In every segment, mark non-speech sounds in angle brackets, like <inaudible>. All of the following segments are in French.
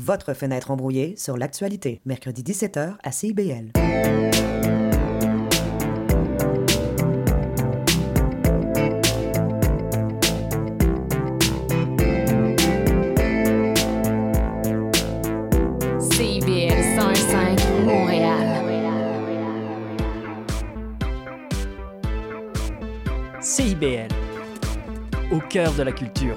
votre fenêtre embrouillée sur l'actualité, mercredi 17h à CIBL. CIBL 105 Montréal. CIBL, au cœur de la culture.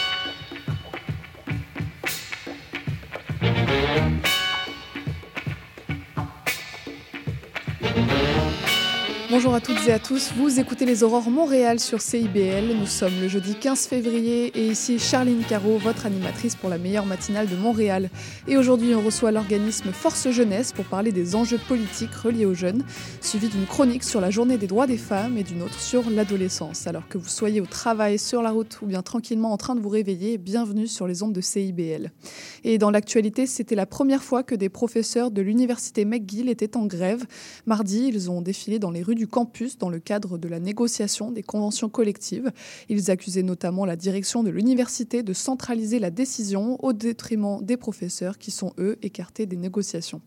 Bonjour à toutes et à tous, vous écoutez les Aurores Montréal sur CIBL. Nous sommes le jeudi 15 février et ici Charline Caro, votre animatrice pour la meilleure matinale de Montréal. Et aujourd'hui, on reçoit l'organisme Force Jeunesse pour parler des enjeux politiques reliés aux jeunes, suivi d'une chronique sur la journée des droits des femmes et d'une autre sur l'adolescence. Alors que vous soyez au travail, sur la route ou bien tranquillement en train de vous réveiller, bienvenue sur les ondes de CIBL. Et dans l'actualité, c'était la première fois que des professeurs de l'université McGill étaient en grève. Mardi, ils ont défilé dans les rues du campus dans le cadre de la négociation des conventions collectives. Ils accusaient notamment la direction de l'université de centraliser la décision au détriment des professeurs qui sont, eux, écartés des négociations.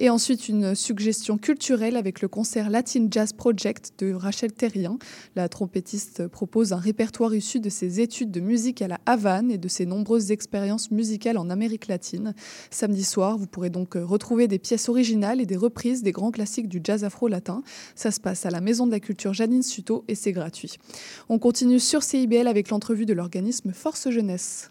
Et ensuite, une suggestion culturelle avec le concert Latin Jazz Project de Rachel Terrien. La trompettiste propose un répertoire issu de ses études de musique à la Havane et de ses nombreuses expériences musicales en Amérique latine. Samedi soir, vous pourrez donc retrouver des pièces originales et des reprises des grands classiques du jazz afro-latin. Ça se passe à la Maison de la Culture Janine Suto et c'est gratuit. On continue sur CIBL avec l'entrevue de l'organisme Force Jeunesse.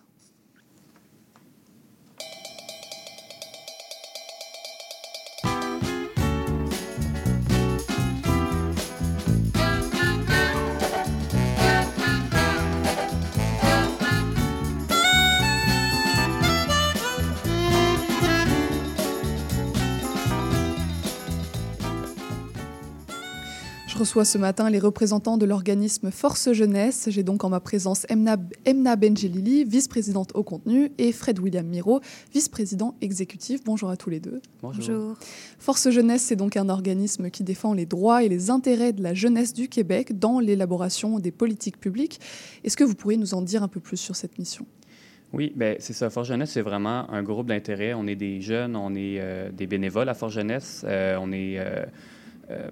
Je reçois ce matin les représentants de l'organisme Force Jeunesse. J'ai donc en ma présence Emna, Emna Benjelili, vice-présidente au contenu, et Fred William Miro, vice-président exécutif. Bonjour à tous les deux. Bonjour. Force Jeunesse, c'est donc un organisme qui défend les droits et les intérêts de la jeunesse du Québec dans l'élaboration des politiques publiques. Est-ce que vous pourriez nous en dire un peu plus sur cette mission? Oui, ben c'est ça. Force Jeunesse, c'est vraiment un groupe d'intérêt. On est des jeunes, on est euh, des bénévoles à Force Jeunesse. Euh, on est euh, euh,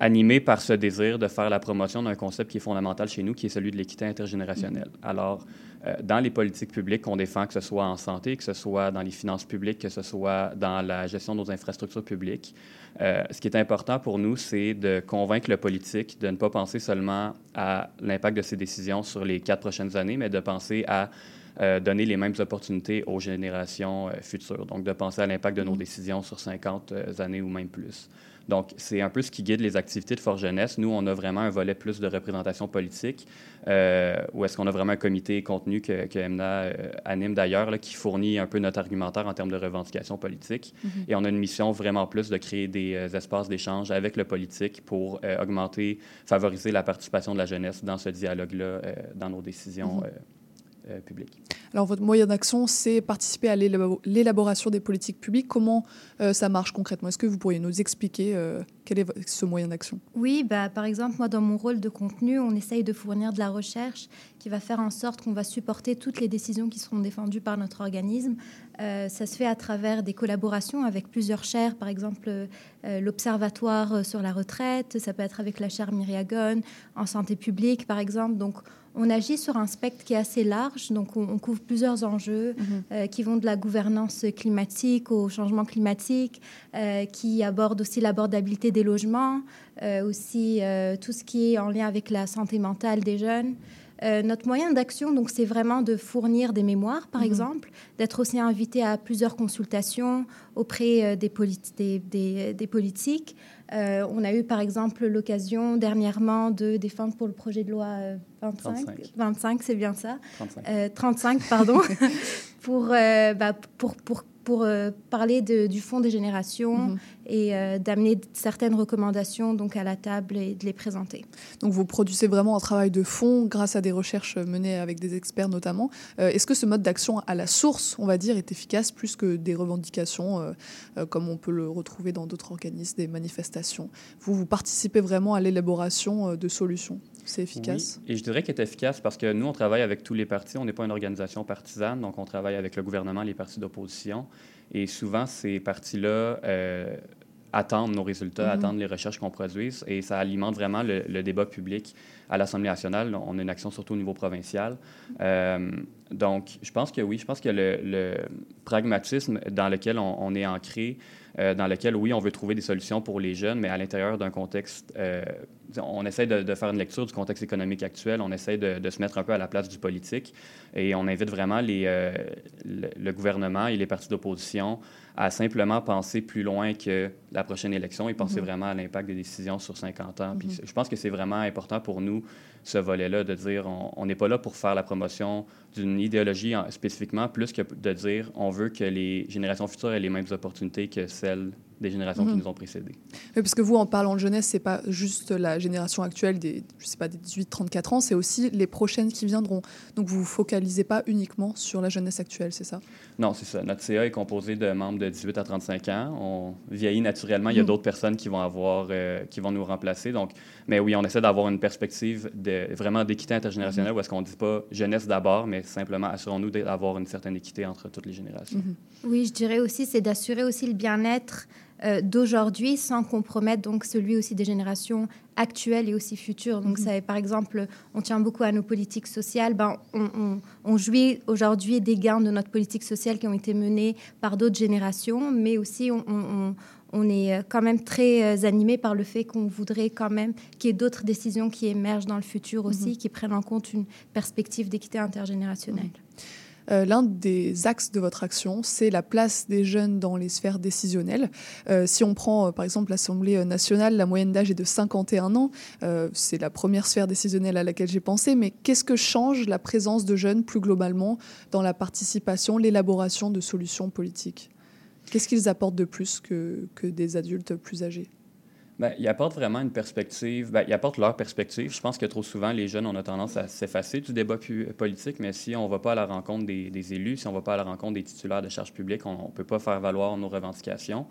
animé par ce désir de faire la promotion d'un concept qui est fondamental chez nous, qui est celui de l'équité intergénérationnelle. Alors, euh, dans les politiques publiques qu'on défend, que ce soit en santé, que ce soit dans les finances publiques, que ce soit dans la gestion de nos infrastructures publiques, euh, ce qui est important pour nous, c'est de convaincre le politique de ne pas penser seulement à l'impact de ses décisions sur les quatre prochaines années, mais de penser à euh, donner les mêmes opportunités aux générations futures. Donc, de penser à l'impact de nos décisions sur 50 euh, années ou même plus. Donc, c'est un peu ce qui guide les activités de Force Jeunesse. Nous, on a vraiment un volet plus de représentation politique, euh, où est-ce qu'on a vraiment un comité contenu que, que Emna euh, anime d'ailleurs, qui fournit un peu notre argumentaire en termes de revendications politiques. Et on a une mission vraiment plus de créer des euh, espaces d'échange avec le politique pour euh, augmenter, favoriser la participation de la jeunesse dans ce dialogue-là, dans nos décisions euh, publiques. Alors, votre moyen d'action, c'est participer à l'élabo- l'élaboration des politiques publiques. Comment euh, ça marche concrètement? Est-ce que vous pourriez nous expliquer euh, quel est ce moyen d'action? Oui, bah, par exemple, moi, dans mon rôle de contenu, on essaye de fournir de la recherche qui va faire en sorte qu'on va supporter toutes les décisions qui seront défendues par notre organisme. Euh, ça se fait à travers des collaborations avec plusieurs chaires, par exemple l'Observatoire sur la retraite, ça peut être avec la chaire Myriagone, en santé publique, par exemple. Donc, on agit sur un spectre qui est assez large, donc on, on couvre plusieurs enjeux euh, qui vont de la gouvernance climatique au changement climatique, euh, qui abordent aussi l'abordabilité des logements, euh, aussi tout ce qui est en lien avec la santé mentale des jeunes. Euh, notre moyen d'action, donc, c'est vraiment de fournir des mémoires, par exemple, d'être aussi invité à plusieurs consultations auprès euh, des, politi- des, des- des politiques. Euh, on a eu, par exemple, l'occasion dernièrement de défendre pour le projet de loi euh, 25. 35. 25, c'est bien ça. 35. Euh, 35, pardon, <laughs> pour, bah, pour, pour pour euh, parler de, du Fonds des générations Mhm. et euh, d'amener certaines recommandations donc à la table et de les présenter. Donc vous produisez vraiment un travail de fond grâce à des recherches menées avec des experts notamment. Euh, Est-ce que ce mode d'action à la source, on va dire, est efficace plus que des revendications comme on peut le retrouver dans d'autres organismes, des manifestations? Vous, vous participez vraiment à l'élaboration de solutions? C'est efficace? Oui, et je dirais qu'elle est efficace parce que nous, on travaille avec tous les partis. On n'est pas une organisation partisane, donc on travaille avec le gouvernement, les partis d'opposition. Et souvent, ces partis-là euh, attendent nos résultats, Mhm. attendent les recherches qu'on produise, et ça alimente vraiment le, le débat public à l'Assemblée nationale. On a une action surtout au niveau provincial. Euh, donc, je pense que oui, je pense que le, le pragmatisme dans lequel on, on est ancré, euh, dans lequel, oui, on veut trouver des solutions pour les jeunes, mais à l'intérieur d'un contexte, euh, on essaie de, faire une lecture du contexte économique actuel, on essaie de, se mettre un peu à la place du politique, et on invite vraiment les, euh, le gouvernement et les partis d'opposition à simplement penser plus loin que la prochaine élection et penser Mhm. vraiment à l'impact des décisions sur 50 ans. Puis Mhm. je pense que c'est vraiment important pour nous, ce volet-là, de dire on- on n'est pas là pour faire la promotion d'une idéologie en- spécifiquement, plus que de dire on veut que les générations futures aient les mêmes opportunités que celles des générations qui Mhm. nous ont précédées. Oui, parce que vous, en parlant de jeunesse, c'est pas juste la génération actuelle des, je sais pas, des 18-34 ans, c'est aussi les prochaines qui viendront. Donc vous vous focalisez pas uniquement sur la jeunesse actuelle, c'est ça? Non, c'est ça. Notre CA est composé de membres de 18 à 35 ans. On vieillit naturellement. Il y a Mhm. d'autres personnes qui vont avoir, euh, qui vont nous remplacer. Donc, mais oui, on essaie d'avoir une perspective de vraiment d'équité intergénérationnelle où est-ce qu'on ne dit pas jeunesse d'abord, mais simplement assurons-nous d'avoir une certaine équité entre toutes les générations. Mhm. Oui, je dirais aussi, c'est d'assurer aussi le bien-être euh, d'aujourd'hui sans compromettre donc celui aussi des générations actuelles et aussi futures. Donc, Mhm. ça, par exemple, on tient beaucoup à nos politiques sociales. Ben, on, on- on jouit aujourd'hui des gains de notre politique sociale qui ont été menés par d'autres générations, mais aussi on, on- on- est euh, quand même très euh, animé par le fait qu'on voudrait quand même qu'il y ait d'autres décisions qui émergent dans le futur aussi, qui prennent en compte une perspective d'équité intergénérationnelle. Euh, L'un des axes de votre action, c'est la place des jeunes dans les sphères décisionnelles. Euh, si on prend euh, par exemple l'Assemblée nationale, la moyenne d'âge est de 51 ans. C'est la première sphère décisionnelle à laquelle j'ai pensé. Mais qu'est-ce que change la présence de jeunes plus globalement dans la participation, l'élaboration de solutions politiques? Qu'est-ce qu'ils apportent de plus que, que des adultes plus âgés? Ben, ils apportent vraiment une perspective, ben, ils apportent leur perspective. Je pense que trop souvent, les jeunes, on a tendance à s'effacer du débat politique, mais si on ne va pas à la rencontre des, des élus, si on ne va pas à la rencontre des titulaires de charges publiques, on ne peut pas faire valoir nos revendications.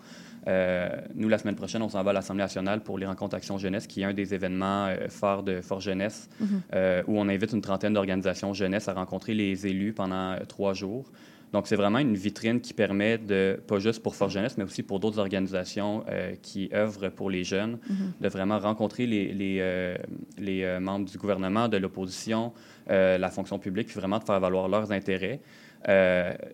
Euh, nous, la semaine prochaine, on s'en va à l'Assemblée nationale pour les rencontres Action Jeunesse, qui est un des événements euh, phares de Fort Jeunesse, Mhm. euh, où on invite une trentaine d'organisations jeunesse à rencontrer les élus pendant euh, trois jours. Donc, c'est vraiment une vitrine qui permet de, pas juste pour Force Jeunesse, mais aussi pour d'autres organisations euh, qui œuvrent pour les jeunes, Mhm. de vraiment rencontrer les, les, euh, les euh, membres du gouvernement, de l'opposition, euh, la fonction publique, puis vraiment de faire valoir leurs intérêts.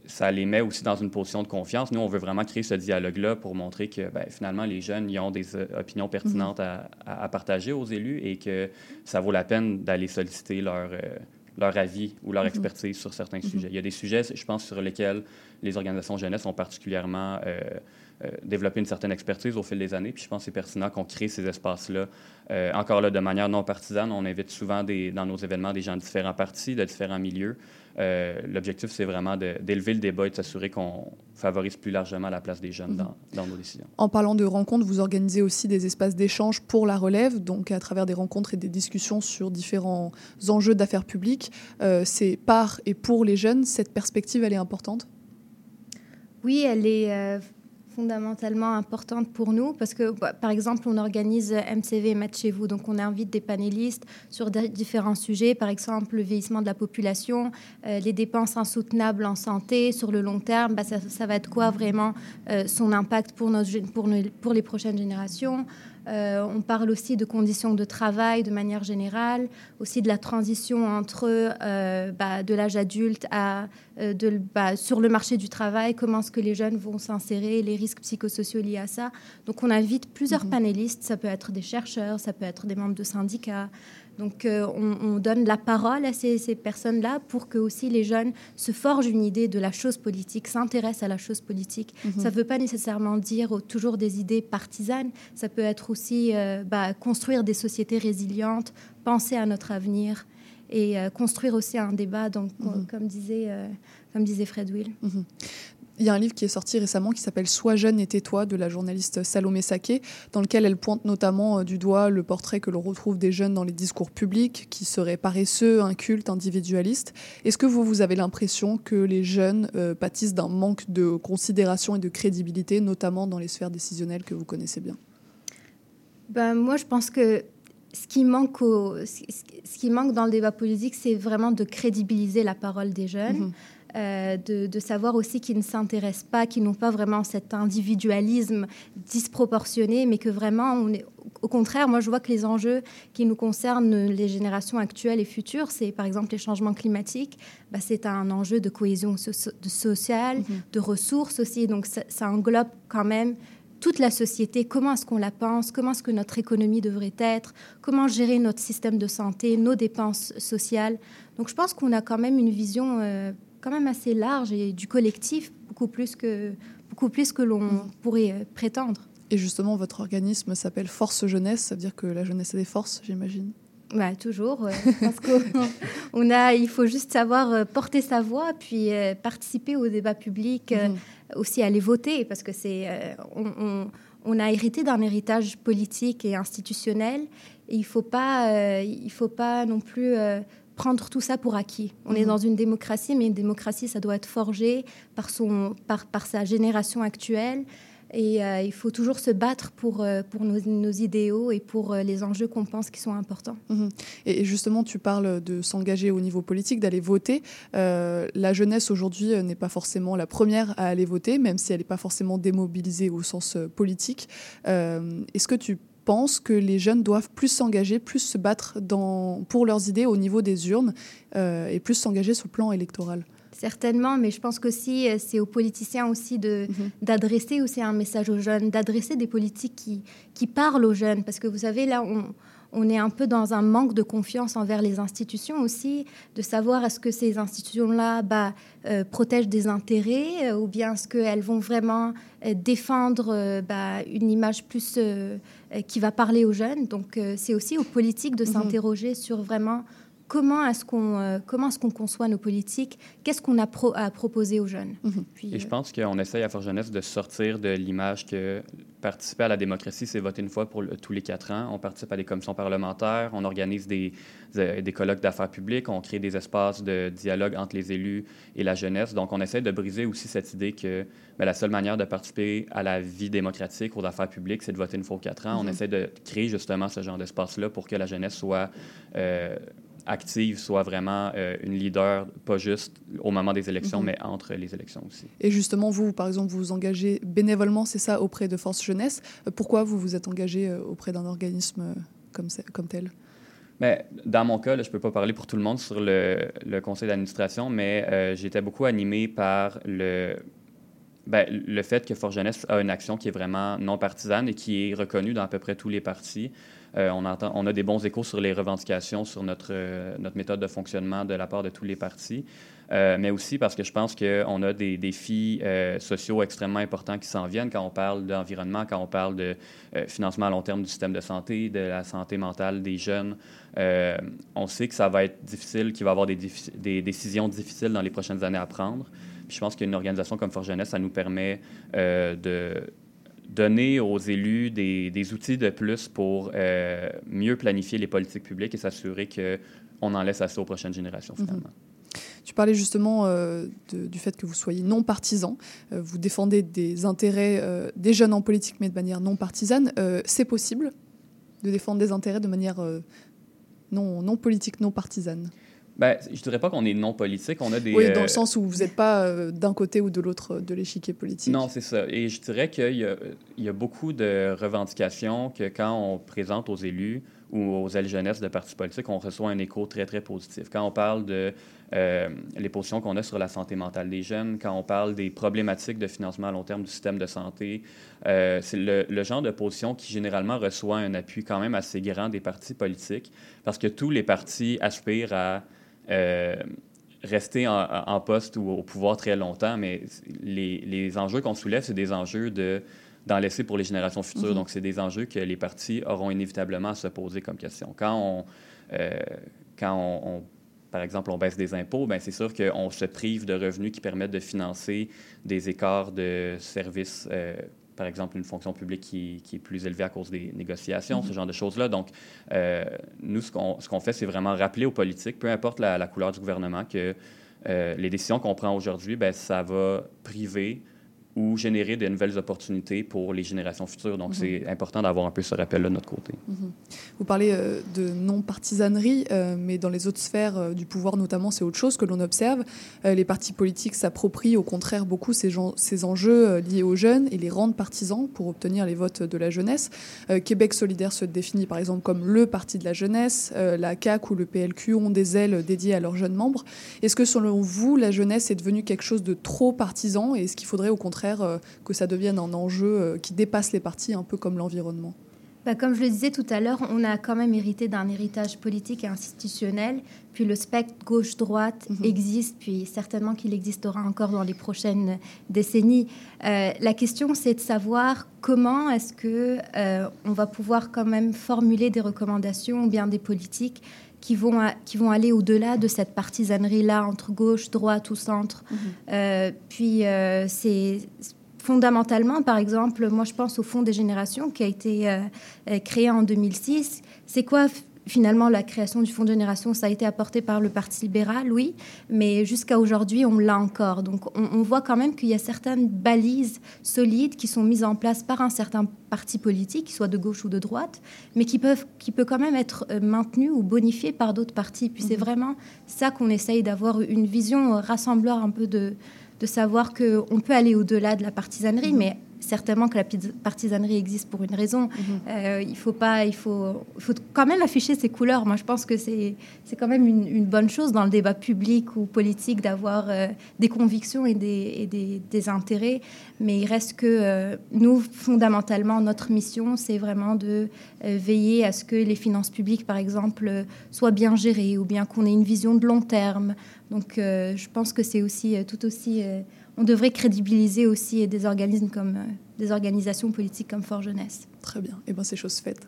Ça les met aussi dans une position de confiance. Nous, on veut vraiment créer ce dialogue-là pour montrer que ben, finalement, les jeunes ils ont des opinions pertinentes à, à- à partager aux élus et que ça vaut la peine d'aller solliciter leur, leur avis ou leur Mhm. expertise sur certains sujets. Il y a des sujets, je pense, sur lesquels les organisations jeunesse ont particulièrement euh, euh, développé une certaine expertise au fil des années. Puis je pense que c'est pertinent qu'on crée ces espaces-là. Euh, encore là, de manière non partisane, on invite souvent des, dans nos événements des gens de différents partis, de différents milieux. Euh, L'objectif, c'est vraiment d'élever le débat et de s'assurer qu'on favorise plus largement la place des jeunes Mhm. dans, dans nos décisions. En parlant de rencontres, vous organisez aussi des espaces d'échange pour la relève, donc à travers des rencontres et des discussions sur différents enjeux d'affaires publiques. Euh, c'est par et pour les jeunes, cette perspective, elle est importante? Oui, elle est euh, fondamentalement importante pour nous parce que, bah, par exemple, on organise MCV Match chez vous. Donc, on invite des panélistes sur différents sujets, par exemple, le vieillissement de la population, euh, les dépenses insoutenables en santé sur le long terme. Bah, ça, va être quoi vraiment euh, son impact pour, nos, pour, les prochaines générations? Euh, on parle aussi de conditions de travail de manière générale, aussi de la transition entre bah, de l'âge adulte à de, bah, sur le marché du travail, comment est-ce que les jeunes vont s'insérer, les risques psychosociaux liés à ça. Donc on invite plusieurs Mhm. panélistes, ça peut être des chercheurs, ça peut être des membres de syndicats. Donc euh, on, on donne la parole à ces, ces personnes-là pour que aussi les jeunes se forgent une idée de la chose politique, s'intéressent à la chose politique. Ça ne veut pas nécessairement dire euh, toujours des idées partisanes, ça peut être aussi euh, bah, construire des sociétés résilientes, penser à notre avenir et euh, construire aussi un débat, donc, Mhm. comme, disait, euh, comme disait Fred Will. Il y a un livre qui est sorti récemment qui s'appelle Sois jeune et tais-toi de la journaliste Salomé Saké, dans lequel elle pointe notamment euh, du doigt le portrait que l'on retrouve des jeunes dans les discours publics, qui seraient paresseux, incultes, individualistes. Est-ce que vous, vous avez l'impression que les jeunes euh, pâtissent d'un manque de considération et de crédibilité, notamment dans les sphères décisionnelles que vous connaissez bien? Ben, Moi, je pense que ce qui manque, au, ce qui manque dans le débat politique, c'est vraiment de crédibiliser la parole des jeunes. Mhm. Euh, de, savoir aussi qu'ils ne s'intéressent pas, qu'ils n'ont pas vraiment cet individualisme disproportionné, mais que vraiment, on est, au contraire, moi je vois que les enjeux qui nous concernent, les générations actuelles et futures, c'est par exemple les changements climatiques, bah, c'est un enjeu de cohésion sociale, mhm. de ressources aussi, donc ça, ça englobe quand même toute la société, comment est-ce qu'on la pense, comment est-ce que notre économie devrait être, comment gérer notre système de santé, nos dépenses sociales. Donc je pense qu'on a quand même une vision euh, quand même assez large et du collectif, beaucoup plus que, beaucoup plus que l'on mm. pourrait euh, prétendre. Et justement, votre organisme s'appelle Force Jeunesse, ça veut dire que la jeunesse a des forces, j'imagine? Bah, toujours, parce qu'on <laughs> a, il faut juste savoir euh, porter sa voix, puis participer au débat public, mm aussi aller voter, parce que c'est, euh, on, a hérité d'un héritage politique et institutionnel, et il ne faut, pas, euh, il faut pas non plus euh, prendre tout ça pour acquis. On est mhm. dans une démocratie, mais une démocratie, ça doit être forgé par, son, par, par sa génération actuelle. Et euh, il faut toujours se battre pour, euh, pour nos, idéaux et pour euh, les enjeux qu'on pense qui sont importants. Mhm. Et justement, tu parles de s'engager au niveau politique, d'aller voter. la jeunesse aujourd'hui n'est pas forcément la première à aller voter, même si elle n'est pas forcément démobilisée au sens politique. Est-ce que tu penses que les jeunes doivent plus s'engager, plus se battre pour leurs idées au niveau des urnes et plus s'engager sur le plan électoral? Certainement, mais je pense que si euh, c'est aux politiciens aussi de, mhm. d'adresser aussi un message aux jeunes, d'adresser des politiques qui, qui parlent aux jeunes. Parce que vous savez, là, on, on est un peu dans un manque de confiance envers les institutions aussi, de savoir est-ce que ces institutions-là bah, euh, protègent des intérêts euh, ou bien est-ce qu'elles vont vraiment défendre bah, une image plus qui va parler aux jeunes. Donc c'est aussi aux politiques de mhm. s'interroger sur vraiment comment est-ce qu'on euh, comment est-ce qu'on conçoit nos politiques? Qu'est-ce qu'on a à proposer aux jeunes? Mhm. Et je euh, pense qu'on essaye à Force Jeunesse de sortir de l'image que participer à la démocratie, c'est voter une fois pour tous les quatre ans. On participe à des commissions parlementaires, on organise des, euh, des colloques d'affaires publiques, on crée des espaces de dialogue entre les élus et la jeunesse. Donc, on essaie de briser aussi cette idée que ben, la seule manière de participer à la vie démocratique aux affaires publiques, c'est de voter une fois aux quatre ans. On mhm. essaie de créer justement ce genre d'espace-là pour que la jeunesse soit active soit vraiment euh, une leader, pas juste au moment des élections, mhm. mais entre les élections aussi. Et justement, vous, par exemple, vous vous engagez bénévolement, c'est ça, auprès de Force Jeunesse. Euh, pourquoi vous vous êtes engagé euh, auprès d'un organisme comme, comme tel? Mais ben, dans mon cas, je ne peux pas parler pour tout le monde sur le, le conseil d'administration, mais j'étais beaucoup animé par le, ben, le fait que Force Jeunesse a une action qui est vraiment non partisane et qui est reconnue dans à peu près tous les partis. Euh, on, a des bons échos sur les revendications, sur notre, euh, notre méthode de fonctionnement de la part de tous les partis, euh, mais aussi parce que je pense qu'on a des défis sociaux extrêmement importants qui s'en viennent quand on parle d'environnement, quand on parle de financement à long terme du système de santé, de la santé mentale des jeunes. on sait que ça va être difficile, qu'il va y avoir des, décisions difficiles dans les prochaines années à prendre. Je pense qu'une organisation comme Force Jeunesse, ça nous permet de donner aux élus des, outils de plus pour euh, mieux planifier les politiques publiques et s'assurer qu'on en laisse assez aux prochaines générations, mhm. finalement. Tu parlais justement euh, du fait que vous soyez non partisan. Euh, vous défendez des intérêts des jeunes en politique, mais de manière non partisane. C'est possible de défendre des intérêts de manière non, non politique, non partisane ben, je dirais pas qu'on est non politique. On a des. Oui, dans le sens où vous n'êtes pas euh, d'un côté ou de l'autre de l'échiquier politique. Non, c'est ça. Et je dirais qu'il y, y, a beaucoup de revendications que quand on présente aux élus ou aux ailes jeunesse de partis politiques, on reçoit un écho très, très positif. Quand on parle de euh, les positions qu'on a sur la santé mentale des jeunes, quand on parle des problématiques de financement à long terme du système de santé, euh, c'est le, le, genre de position qui généralement reçoit un appui quand même assez grand des partis politiques, parce que tous les partis aspirent à euh, rester en, poste ou au pouvoir très longtemps, mais les, les enjeux qu'on soulève, c'est des enjeux de d'en laisser pour les générations futures. Mm-hmm. Donc, c'est des enjeux que les partis auront inévitablement à se poser comme question. Quand on, euh, quand on, par exemple, on baisse des impôts, ben c'est sûr qu'on se prive de revenus qui permettent de financer des écarts de services, euh, par exemple une fonction publique qui, qui, est plus élevée à cause des négociations, ce mm-hmm. genre de choses-là. Donc, euh, nous, ce qu'on qu'on fait, c'est vraiment rappeler aux politiques, peu importe la, la couleur du gouvernement, que euh, les décisions qu'on prend aujourd'hui, ben, ça va priver ou générer de nouvelles opportunités pour les générations futures. Donc, mhm. c'est important d'avoir un peu ce rappel-là de notre côté. Mhm. Vous parlez euh, de non-partisanerie, euh, mais dans les autres sphères euh, du pouvoir notamment, c'est autre chose que l'on observe. les partis politiques s'approprient au contraire beaucoup ces, ces enjeux liés aux jeunes et les rendent partisans pour obtenir les votes de la jeunesse. Québec solidaire se définit par exemple comme le parti de la jeunesse. la CAQ ou le PLQ ont des ailes dédiées à leurs jeunes membres. Est-ce que selon vous, la jeunesse est devenue quelque chose de trop partisan et est-ce qu'il faudrait au contraire euh, que ça devienne un enjeu euh, qui dépasse les partis, un peu comme l'environnement bah, comme je le disais tout à l'heure, on a quand même hérité d'un héritage politique et institutionnel. Puis le spectre gauche-droite mhm. existe, puis certainement qu'il existera encore dans les prochaines décennies. Euh, la question, c'est de savoir comment est-ce que on va pouvoir quand même formuler des recommandations ou bien des politiques qui vont, qui vont aller au-delà de cette partisanerie-là entre gauche, droite ou centre. Mhm. Euh, puis euh, c'est fondamentalement, par exemple, moi je pense au Fonds des générations qui a été euh, créé en 2006. C'est quoi finalement, la création du Fonds de génération, ça a été apporté par le Parti libéral, oui, mais jusqu'à aujourd'hui, on l'a encore. Donc, on, voit quand même qu'il y a certaines balises solides qui sont mises en place par un certain parti politique, soit de gauche ou de droite, mais qui peuvent, qui peut quand même être euh, maintenues ou bonifiées par d'autres partis. Puis c'est mhm. vraiment ça qu'on essaye d'avoir une vision rassembleur un peu de, de savoir qu'on peut aller au-delà de la partisanerie, mhm. mais certainement que la partisanerie existe pour une raison. Mhm. Euh, il faut pas, il faut, faut quand même afficher ses couleurs. Moi, je pense que c'est, c'est quand même une, bonne chose dans le débat public ou politique d'avoir euh, des convictions et, des, et des, des, intérêts. Mais il reste que euh, nous, fondamentalement, notre mission, c'est vraiment de veiller à ce que les finances publiques, par exemple, soient bien gérées ou bien qu'on ait une vision de long terme. Donc, je pense que c'est aussi tout aussi on devrait crédibiliser aussi des organismes comme euh, des organisations politiques comme Fort Jeunesse. Très bien, et eh ben c'est chose faite.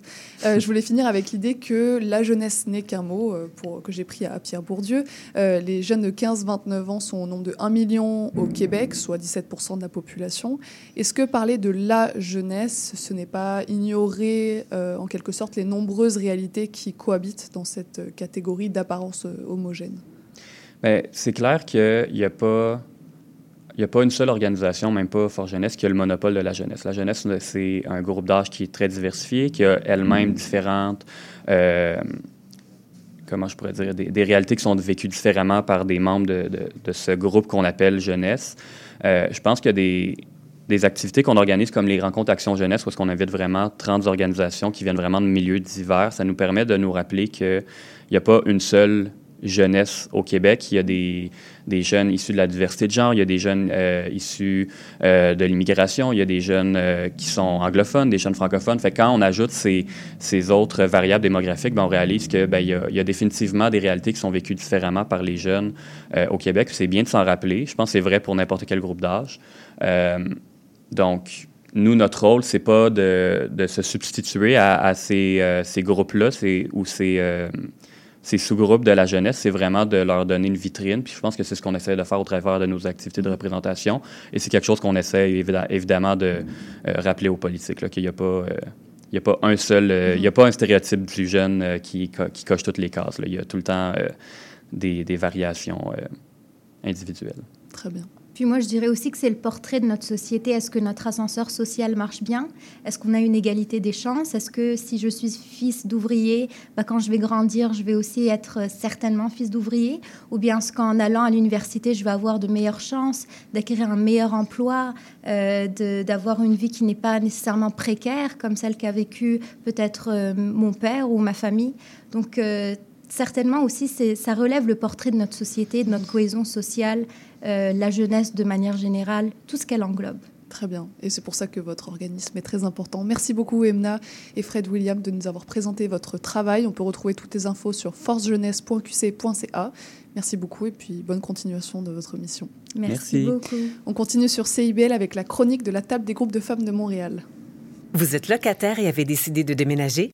Euh, je voulais finir avec l'idée que la jeunesse n'est qu'un mot euh, pour, que j'ai pris à Pierre Bourdieu. les jeunes de 15-29 ans sont au nombre de 1 million au Québec, soit 17% de la population. Est-ce que parler de la jeunesse, ce n'est pas ignorer en quelque sorte les nombreuses réalités qui cohabitent dans cette catégorie d'apparence homogène? Ben, C'est clair qu'il n'y a pas il n'y a pas une seule organisation, même pas Fort Jeunesse, qui a le monopole de la jeunesse. La jeunesse, c'est un groupe d'âge qui est très diversifié, qui a elle-même mm. différentes, euh, comment je pourrais dire, des, réalités qui sont vécues différemment par des membres de, de, ce groupe qu'on appelle jeunesse. Euh, je pense qu'il y a des, des activités qu'on organise comme les rencontres Action Jeunesse, où est-ce qu'on invite vraiment 30 organisations qui viennent vraiment de milieux divers. Ça nous permet de nous rappeler qu'il n'y a pas une seule jeunesse au Québec. Il y a des, des, jeunes issus de la diversité de genre, il y a des jeunes euh, issus euh, de l'immigration, il y a des jeunes euh, qui sont anglophones, des jeunes francophones. Fait quand on ajoute ces, ces autres variables démographiques, ben, on réalise que ben, il, y a, définitivement des réalités qui sont vécues différemment par les jeunes au Québec. C'est bien de s'en rappeler. Je pense que c'est vrai pour n'importe quel groupe d'âge. donc, nous, notre rôle, c'est pas de, de, se substituer à, à ces, ces groupes-là ou ces, ces sous-groupes de la jeunesse, c'est vraiment de leur donner une vitrine. Puis je pense que c'est ce qu'on essaie de faire au travers de nos activités de représentation. Et c'est quelque chose qu'on essaie évidemment de euh, rappeler aux politiques, qu'il n'y a pas... Euh, a pas un seul, euh, il y a pas un stéréotype du jeune qui, coche toutes les cases. Il y a tout le temps des, variations individuelles. Très bien. Puis moi, je dirais aussi que c'est le portrait de notre société. Est-ce que notre ascenseur social marche bien? Est-ce qu'on a une égalité des chances? Est-ce que si je suis fils d'ouvrier, bah, quand je vais grandir, je vais aussi être certainement fils d'ouvrier? Ou bien est-ce qu'en allant à l'université, je vais avoir de meilleures chances d'acquérir un meilleur emploi, euh, d'avoir une vie qui n'est pas nécessairement précaire, comme celle qu'a vécue peut-être euh, mon père ou ma famille? Donc, euh, certainement aussi, ça relève le portrait de notre société, de notre cohésion sociale, euh, la jeunesse de manière générale, tout ce qu'elle englobe. Très bien. Et c'est pour ça que votre organisme est très important. Merci beaucoup, Emna et Fred William, de nous avoir présenté votre travail. On peut retrouver toutes les infos sur forcejeunesse.qc.ca. Merci beaucoup et puis bonne continuation de votre mission. Merci, beaucoup. On continue sur CIBL avec la chronique de la table des groupes de femmes de Montréal. Vous êtes locataire et avez décidé de déménager?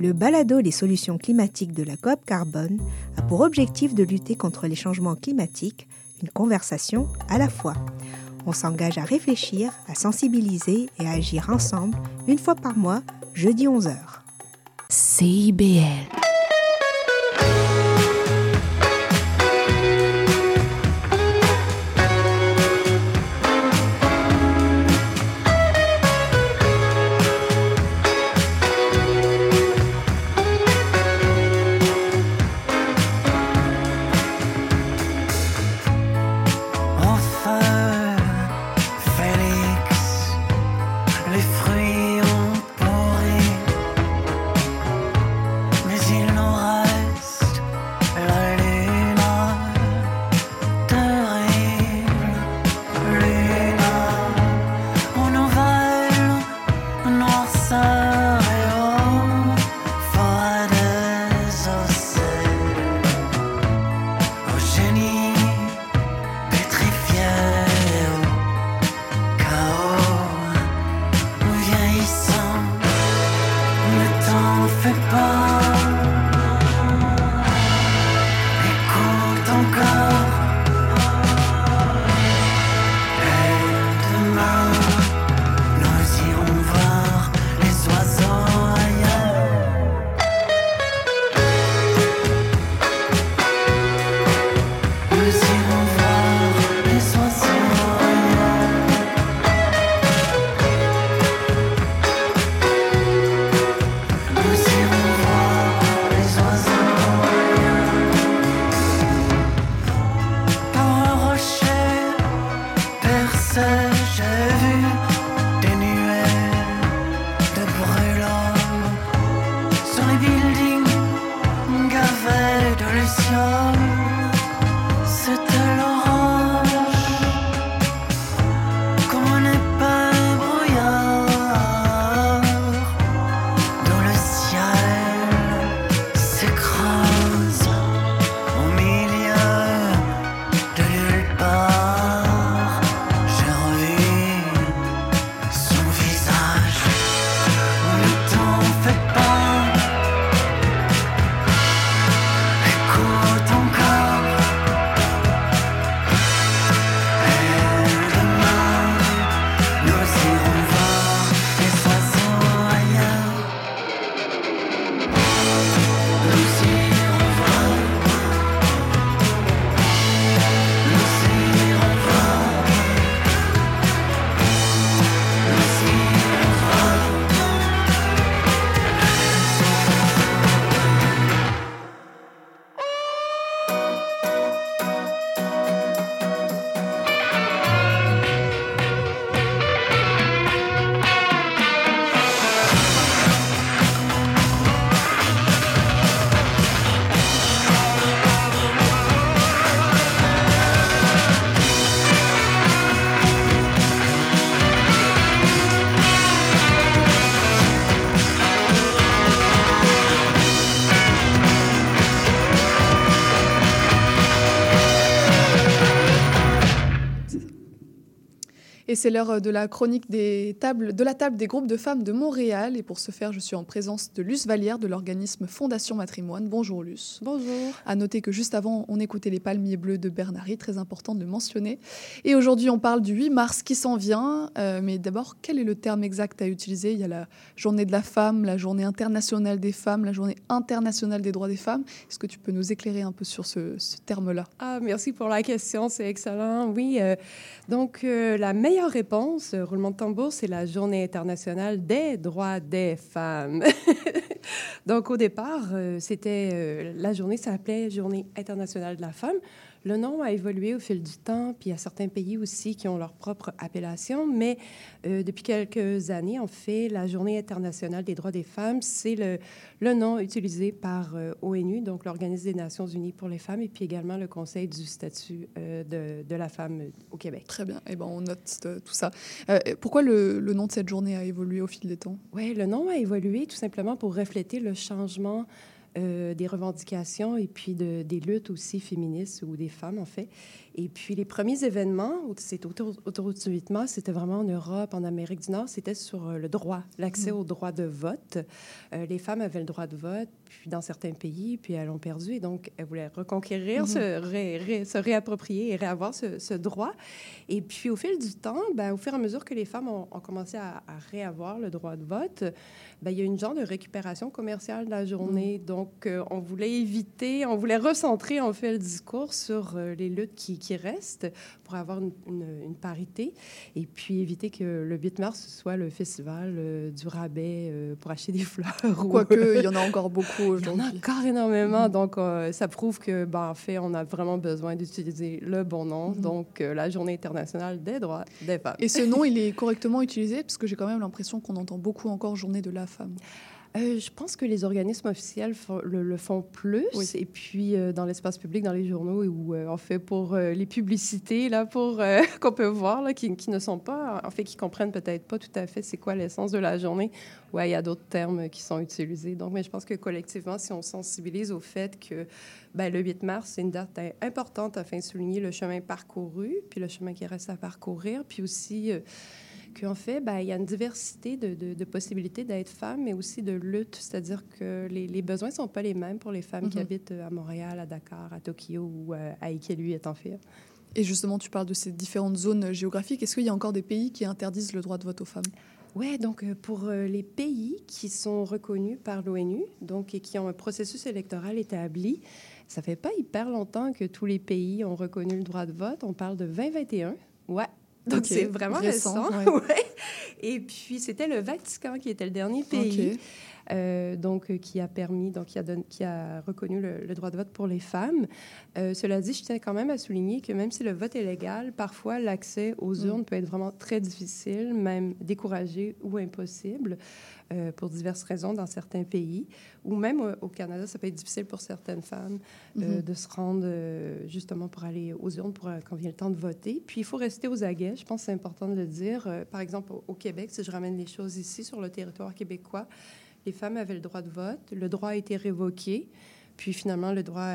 Le balado Les solutions climatiques de la COP Carbone a pour objectif de lutter contre les changements climatiques, une conversation à la fois. On s'engage à réfléchir, à sensibiliser et à agir ensemble une fois par mois, jeudi 11h. CIBL. C'est l'heure de la chronique des tables, de la table des groupes de femmes de Montréal. Et pour ce faire, je suis en présence de Luce Vallière de l'organisme Fondation Matrimoine. Bonjour Luce. Bonjour. À noter que juste avant, on écoutait les palmiers bleus de Bernary, très important de le mentionner. Et aujourd'hui, on parle du 8 mars qui s'en vient. Euh, mais d'abord, quel est le terme exact à utiliser? Il y a la journée de la femme, la journée internationale des femmes, la journée internationale des droits des femmes. Est-ce que tu peux nous éclairer un peu sur ce, ce terme-là? Ah, merci pour la question, c'est excellent. Oui, euh, donc euh, la meilleure réponse, euh, roulement de tambour, c'est la Journée internationale des droits des femmes. <laughs> donc au départ, euh, c'était euh, la journée s'appelait Journée internationale de la femme. Le nom a évolué au fil du temps, puis il y a certains pays aussi qui ont leur propre appellation, mais euh, depuis quelques années, en fait, la Journée internationale des droits des femmes, c'est le, le nom utilisé par euh, ONU, donc l'Organisme des Nations Unies pour les femmes, et puis également le Conseil du statut euh, de, de, la femme au Québec. Très bien, et eh ben, on note tout ça. pourquoi le, le, nom de cette journée a évolué au fil des temps? Oui, le nom a évolué tout simplement pour refléter le changement euh, des revendications et puis de, des luttes aussi féministes ou des femmes, en fait. Et puis les premiers événements, c'est autour, autour du 8 mars, c'était vraiment en Europe, en Amérique du Nord, c'était sur euh, le droit, l'accès mmh. au droit de vote. Euh, les femmes avaient le droit de vote, puis dans certains pays, puis elles l'ont perdu. Et donc, elles voulaient reconquérir, mmh. se, ré, ré, se, réapproprier et réavoir ce, ce, droit. Et puis au fil du temps, ben, au fur et à mesure que les femmes ont, ont commencé à, à, réavoir le droit de vote, ben, il y a une genre de récupération commerciale de la journée. Mmh. Donc, euh, on voulait éviter, on voulait recentrer en fait le discours sur euh, les luttes qui, qui, restent pour avoir une, une, une, parité et puis éviter que le 8 mars soit le festival euh, du rabais euh, pour acheter des <laughs> fleurs. Quoique, il y en a <laughs> encore beaucoup aujourd'hui. Il y en a encore énormément. Mmh. Donc, euh, ça prouve que, ben, en fait, on a vraiment besoin d'utiliser le bon nom. Mmh. Donc, la Journée internationale des droits des femmes. Et ce nom, il est <laughs> correctement utilisé parce que j'ai quand même l'impression qu'on entend beaucoup encore Journée de la femme. Euh, je pense que les organismes officiels le, le, font plus. Oui. Et puis, euh, dans l'espace public, dans les journaux, où euh, on fait pour les publicités, là, pour <laughs> qu'on peut voir, là, qui, qui, ne sont pas, en fait, qui comprennent peut-être pas tout à fait c'est quoi l'essence de la journée. Ouais, il y a d'autres termes qui sont utilisés. Donc, mais je pense que collectivement, si on sensibilise au fait que ben, le 8 mars, c'est une date importante afin de souligner le chemin parcouru, puis le chemin qui reste à parcourir, puis aussi qu'en fait, ben, il y a une diversité de, de, de possibilités d'être femme, mais aussi de lutte. C'est-à-dire que les, les besoins ne sont pas les mêmes pour les femmes mm -hmm. qui habitent à Montréal, à Dakar, à Tokyo ou euh, à Ikelu, étant fait. Et justement, tu parles de ces différentes zones géographiques. Est-ce qu'il y a encore des pays qui interdisent le droit de vote aux femmes? Oui, donc euh, pour euh, les pays qui sont reconnus par l'ONU, donc et qui ont un processus électoral établi, ça fait pas hyper longtemps que tous les pays ont reconnu le droit de vote. On parle de 2021. Ouais, donc, okay. c'est vraiment récent. récent ouais. <laughs> ouais. Et puis, c'était le Vatican qui était le dernier pays. Okay. Euh, donc, qui a permis, donc, qui a, donné, qui a reconnu le, le, droit de vote pour les femmes. Euh, cela dit, je tiens quand même à souligner que même si le vote est légal, parfois l'accès aux urnes mm. peut être vraiment très difficile, même découragé ou impossible. Euh, pour diverses raisons dans certains pays, ou même au, au, Canada, ça peut être difficile pour certaines femmes euh, -hmm. de se rendre euh, justement pour aller aux urnes pour, quand vient le temps de voter. Puis il faut rester aux aguets, je pense que c'est important de le dire. par exemple, au, au, Québec, si je ramène les choses ici, sur le territoire québécois, les femmes avaient le droit de vote, le droit a été révoqué. Puis finalement, le droit,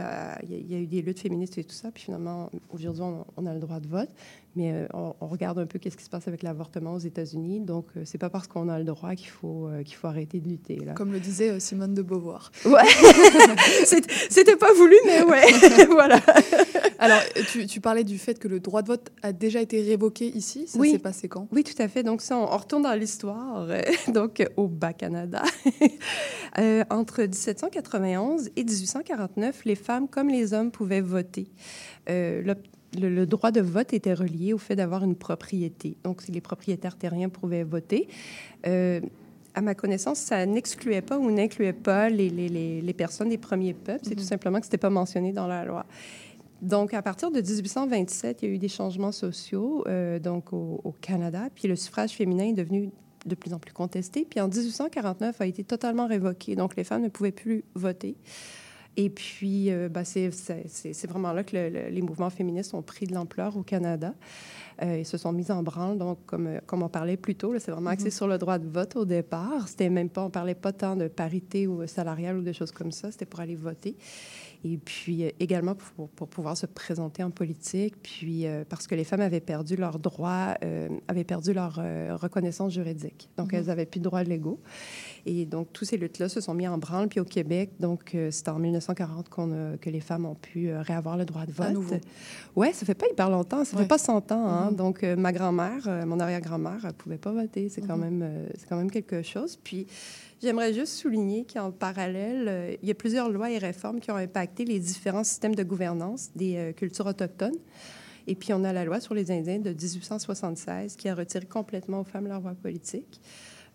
il y, y, a eu des luttes féministes et tout ça. Puis finalement, aujourd'hui, on, on, a le droit de vote. Mais euh, on, on, regarde un peu qu'est-ce qui se passe avec l'avortement aux États-Unis. Donc, euh, c'est pas parce qu'on a le droit qu'il faut, euh, qu'il faut arrêter de lutter. Là. Comme le disait Simone de Beauvoir. Ouais. <laughs> C'était pas voulu, mais ouais. <laughs> voilà. Alors, tu, tu, parlais du fait que le droit de vote a déjà été révoqué ici. Ça oui. s'est passé quand? Oui, tout à fait. Donc, ça, on, on retourne dans l'histoire. <laughs> donc, au Bas-Canada. entre 1791 et 1849, les femmes comme les hommes pouvaient voter. le le, le, droit de vote était relié au fait d'avoir une propriété. Donc, si les propriétaires terriens pouvaient voter, euh, à ma connaissance, ça n'excluait pas ou n'incluait pas les, les, les, personnes des premiers peuples. C'est tout simplement que ce n'était pas mentionné dans la loi. Donc, à partir de 1827, il y a eu des changements sociaux euh, donc au, au, Canada, puis le suffrage féminin est devenu de plus en plus contesté. Puis en 1849, a été totalement révoqué. Donc, les femmes ne pouvaient plus voter. Et puis, euh, ben c'est vraiment là que le, le, les mouvements féministes ont pris de l'ampleur au Canada euh, et se sont mis en branle. Donc, comme, comme on parlait plus tôt, c'est vraiment axé mm -hmm. sur le droit de vote au départ. C'était même pas, on parlait pas tant de parité ou salariale ou des choses comme ça. C'était pour aller voter. Et puis euh, également pour, pour, pouvoir se présenter en politique, puis euh, parce que les femmes avaient perdu leurs droits, euh, avaient perdu leur reconnaissance juridique. Donc, mm-hmm. elles n'avaient plus de droits légaux. Et donc, tous ces luttes-là se sont mis en branle. Puis au Québec, donc, c'est en 1940 qu'on que les femmes ont pu réavoir le droit de vote. À nouveau. Oui, ça fait pas hyper longtemps. Ça fait pas 100 ans. Hein? Mm-hmm. Donc, ma grand-mère, mon arrière-grand-mère, elle pouvait pas voter. C'est quand, mm-hmm. même, c'est quand même quelque chose. Puis, J'aimerais juste souligner qu'en parallèle, euh, il y a plusieurs lois et réformes qui ont impacté les différents systèmes de gouvernance des euh, cultures autochtones. Et puis, on a la loi sur les Indiens de 1876 qui a retiré complètement aux femmes leur voix politique.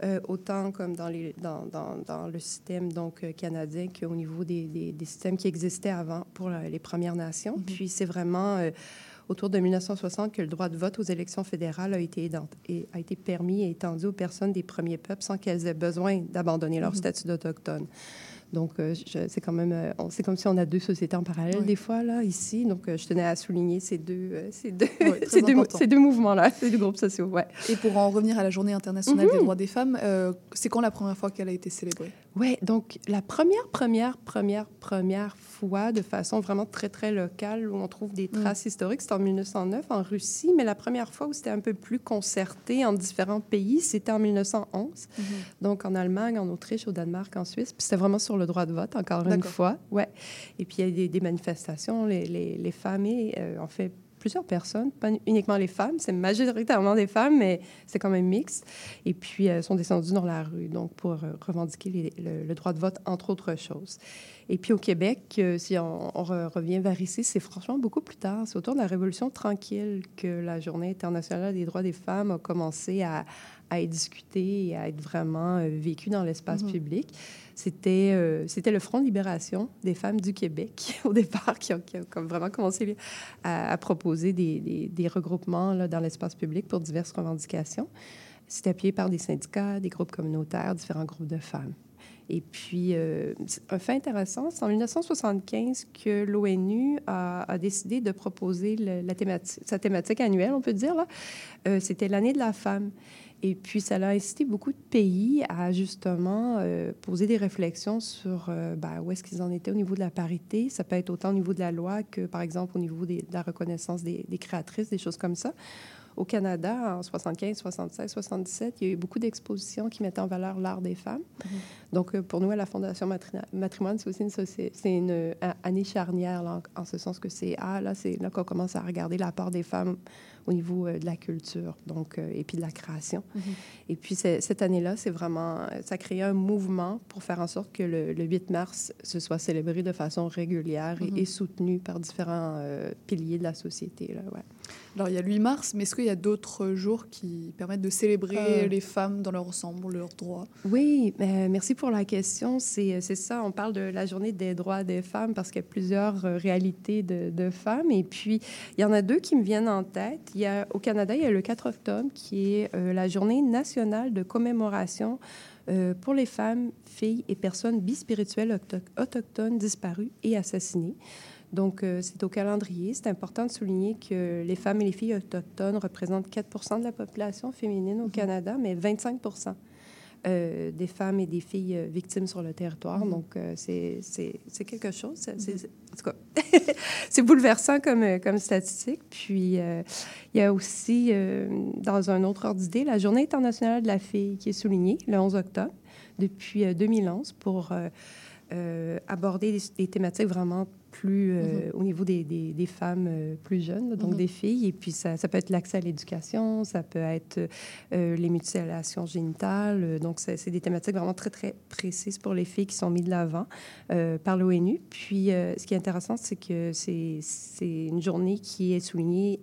Euh, autant comme dans, les, dans, dans, dans, le système donc, canadien qu'au niveau des, des, des, systèmes qui existaient avant pour les Premières Nations. Mm-hmm. Puis c'est vraiment autour de 1960 que le droit de vote aux élections fédérales a été, a été permis et étendu aux personnes des premiers peuples sans qu'elles aient besoin d'abandonner leur mm-hmm. statut d'autochtone. Donc, euh, c'est quand même, euh, c'est comme si on a deux sociétés en parallèle des fois, là, ici. Donc, euh, je tenais à souligner ces deux, ces deux, <laughs> ces deux, ces deux mouvements-là, <laughs> ces deux groupes sociaux, ouais. Et pour en revenir à la Journée internationale des mm-hmm. droits des femmes, c'est quand la première fois qu'elle a été célébrée? Oui, donc la première, première, première, première fois, de façon vraiment très, très locale, où on trouve des mm. traces historiques, c'est en 1909 en Russie, mais la première fois où c'était un peu plus concerté en différents pays, c'était en 1911, mm-hmm. donc en Allemagne, en Autriche, au Danemark, en Suisse. Puis c'était vraiment sur le droit de vote, encore une fois. Ouais. Et puis il y a des, manifestations, les, les, les familles, euh, en fait, plusieurs personnes, pas uniquement les femmes, c'est majoritairement des femmes, mais c'est quand même mixte. Et puis, elles sont descendues dans la rue, donc pour euh, revendiquer le, droit de vote, entre autres choses. Et puis au Québec, euh, si on, revient vers ici, c'est franchement beaucoup plus tard. C'est autour de la Révolution tranquille que la Journée internationale des droits des femmes a commencé à, à être discutée et à être vraiment euh, vécue dans l'espace mm-hmm. public. C'était, euh, c'était le Front de libération des femmes du Québec, <laughs> au départ, qui a, vraiment commencé à, proposer des, des, regroupements là, dans l'espace public pour diverses revendications. C'était appuyé par des syndicats, des groupes communautaires, différents groupes de femmes. Et puis, euh, un fait intéressant, c'est en 1975 que l'ONU a, a, décidé de proposer la thématique, sa thématique annuelle, on peut dire. Là. Euh, c'était l'année de la femme. Et puis, ça a incité beaucoup de pays à justement euh, poser des réflexions sur euh, ben, où est-ce qu'ils en étaient au niveau de la parité. Ça peut être autant au niveau de la loi que, par exemple, au niveau de la reconnaissance des, des, créatrices, des choses comme ça. Au Canada, en 75, 76, 77, il y a eu beaucoup d'expositions qui mettaient en valeur l'art des femmes. Mm-hmm. Donc, euh, pour nous, à la Fondation Matrimoine, c'est aussi une, c'est une année charnière, en, en, ce sens que c'est ah, là, c'est là qu'on commence à regarder la part des femmes au niveau euh, de la culture, donc, euh, et puis de la création. Mhm. Et puis, cette année-là, c'est vraiment, ça a créé un mouvement pour faire en sorte que le, 8 mars se soit célébré de façon régulière et, mhm. soutenu par différents euh, piliers de la société. Là, ouais. Alors, il y a le 8 mars, mais est-ce qu'il y a d'autres jours qui permettent de célébrer les femmes dans leur ensemble, leurs droits? Oui, merci pour la question. C'est ça, on parle de la journée des droits des femmes parce qu'il y a plusieurs réalités de, de femmes. Et puis, il y en a deux qui me viennent en tête au Canada, il y a le 4 octobre qui est euh, la journée nationale de commémoration euh, pour les femmes, filles et personnes bispirituelles autochtones disparues et assassinées. Donc, euh, c'est au calendrier. C'est important de souligner que les femmes et les filles autochtones représentent 4% de la population féminine au mm-hmm. Canada, mais 25% euh, des femmes et des filles euh, victimes sur le territoire. Mm-hmm. Donc, euh, c'est quelque chose. C'est, mm-hmm. En tout cas, <laughs> c'est bouleversant comme, comme statistique. Puis, il y a aussi, dans un autre ordre d'idée, la Journée internationale de la fille qui est soulignée le 11 octobre depuis 2011 pour aborder des, des, thématiques vraiment plus euh, mhm. au niveau des, des, femmes euh, plus jeunes, donc mhm. des filles. Et puis, ça, ça peut être l'accès à l'éducation, ça peut être euh, les mutilations génitales. Donc, c'est des thématiques vraiment très, très précises pour les filles qui sont mises de l'avant par l'ONU. Puis, ce qui est intéressant, c'est que c'est une journée qui est soulignée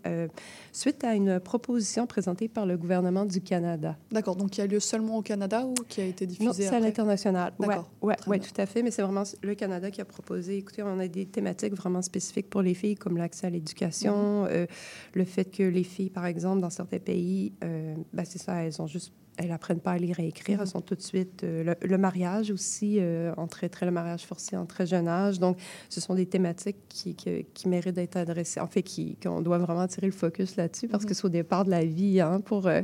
suite à une proposition présentée par le gouvernement du Canada. D'accord. Donc, qui a lieu seulement au Canada ou qui a été diffusé Non, c'est à l'international. Oui, ouais, ouais, tout à fait. Mais c'est vraiment le Canada qui a proposé. Écoutez, on a des thématiques vraiment spécifiques pour les filles, comme l'accès à l'éducation, mm-hmm. euh, le fait que les filles, par exemple, dans certains pays, euh, ben, c'est ça, elles ont juste elles apprennent pas à lire et écrire. Elles sont tout de suite... euh, le, le mariage aussi, euh, on traiterait le mariage forcé en très jeune âge. Donc, ce sont des thématiques qui, qui, qui méritent d'être adressées. En fait, qui- qu'on doit vraiment tirer le focus là-dessus parce que c'est au départ de la vie hein, pour, euh,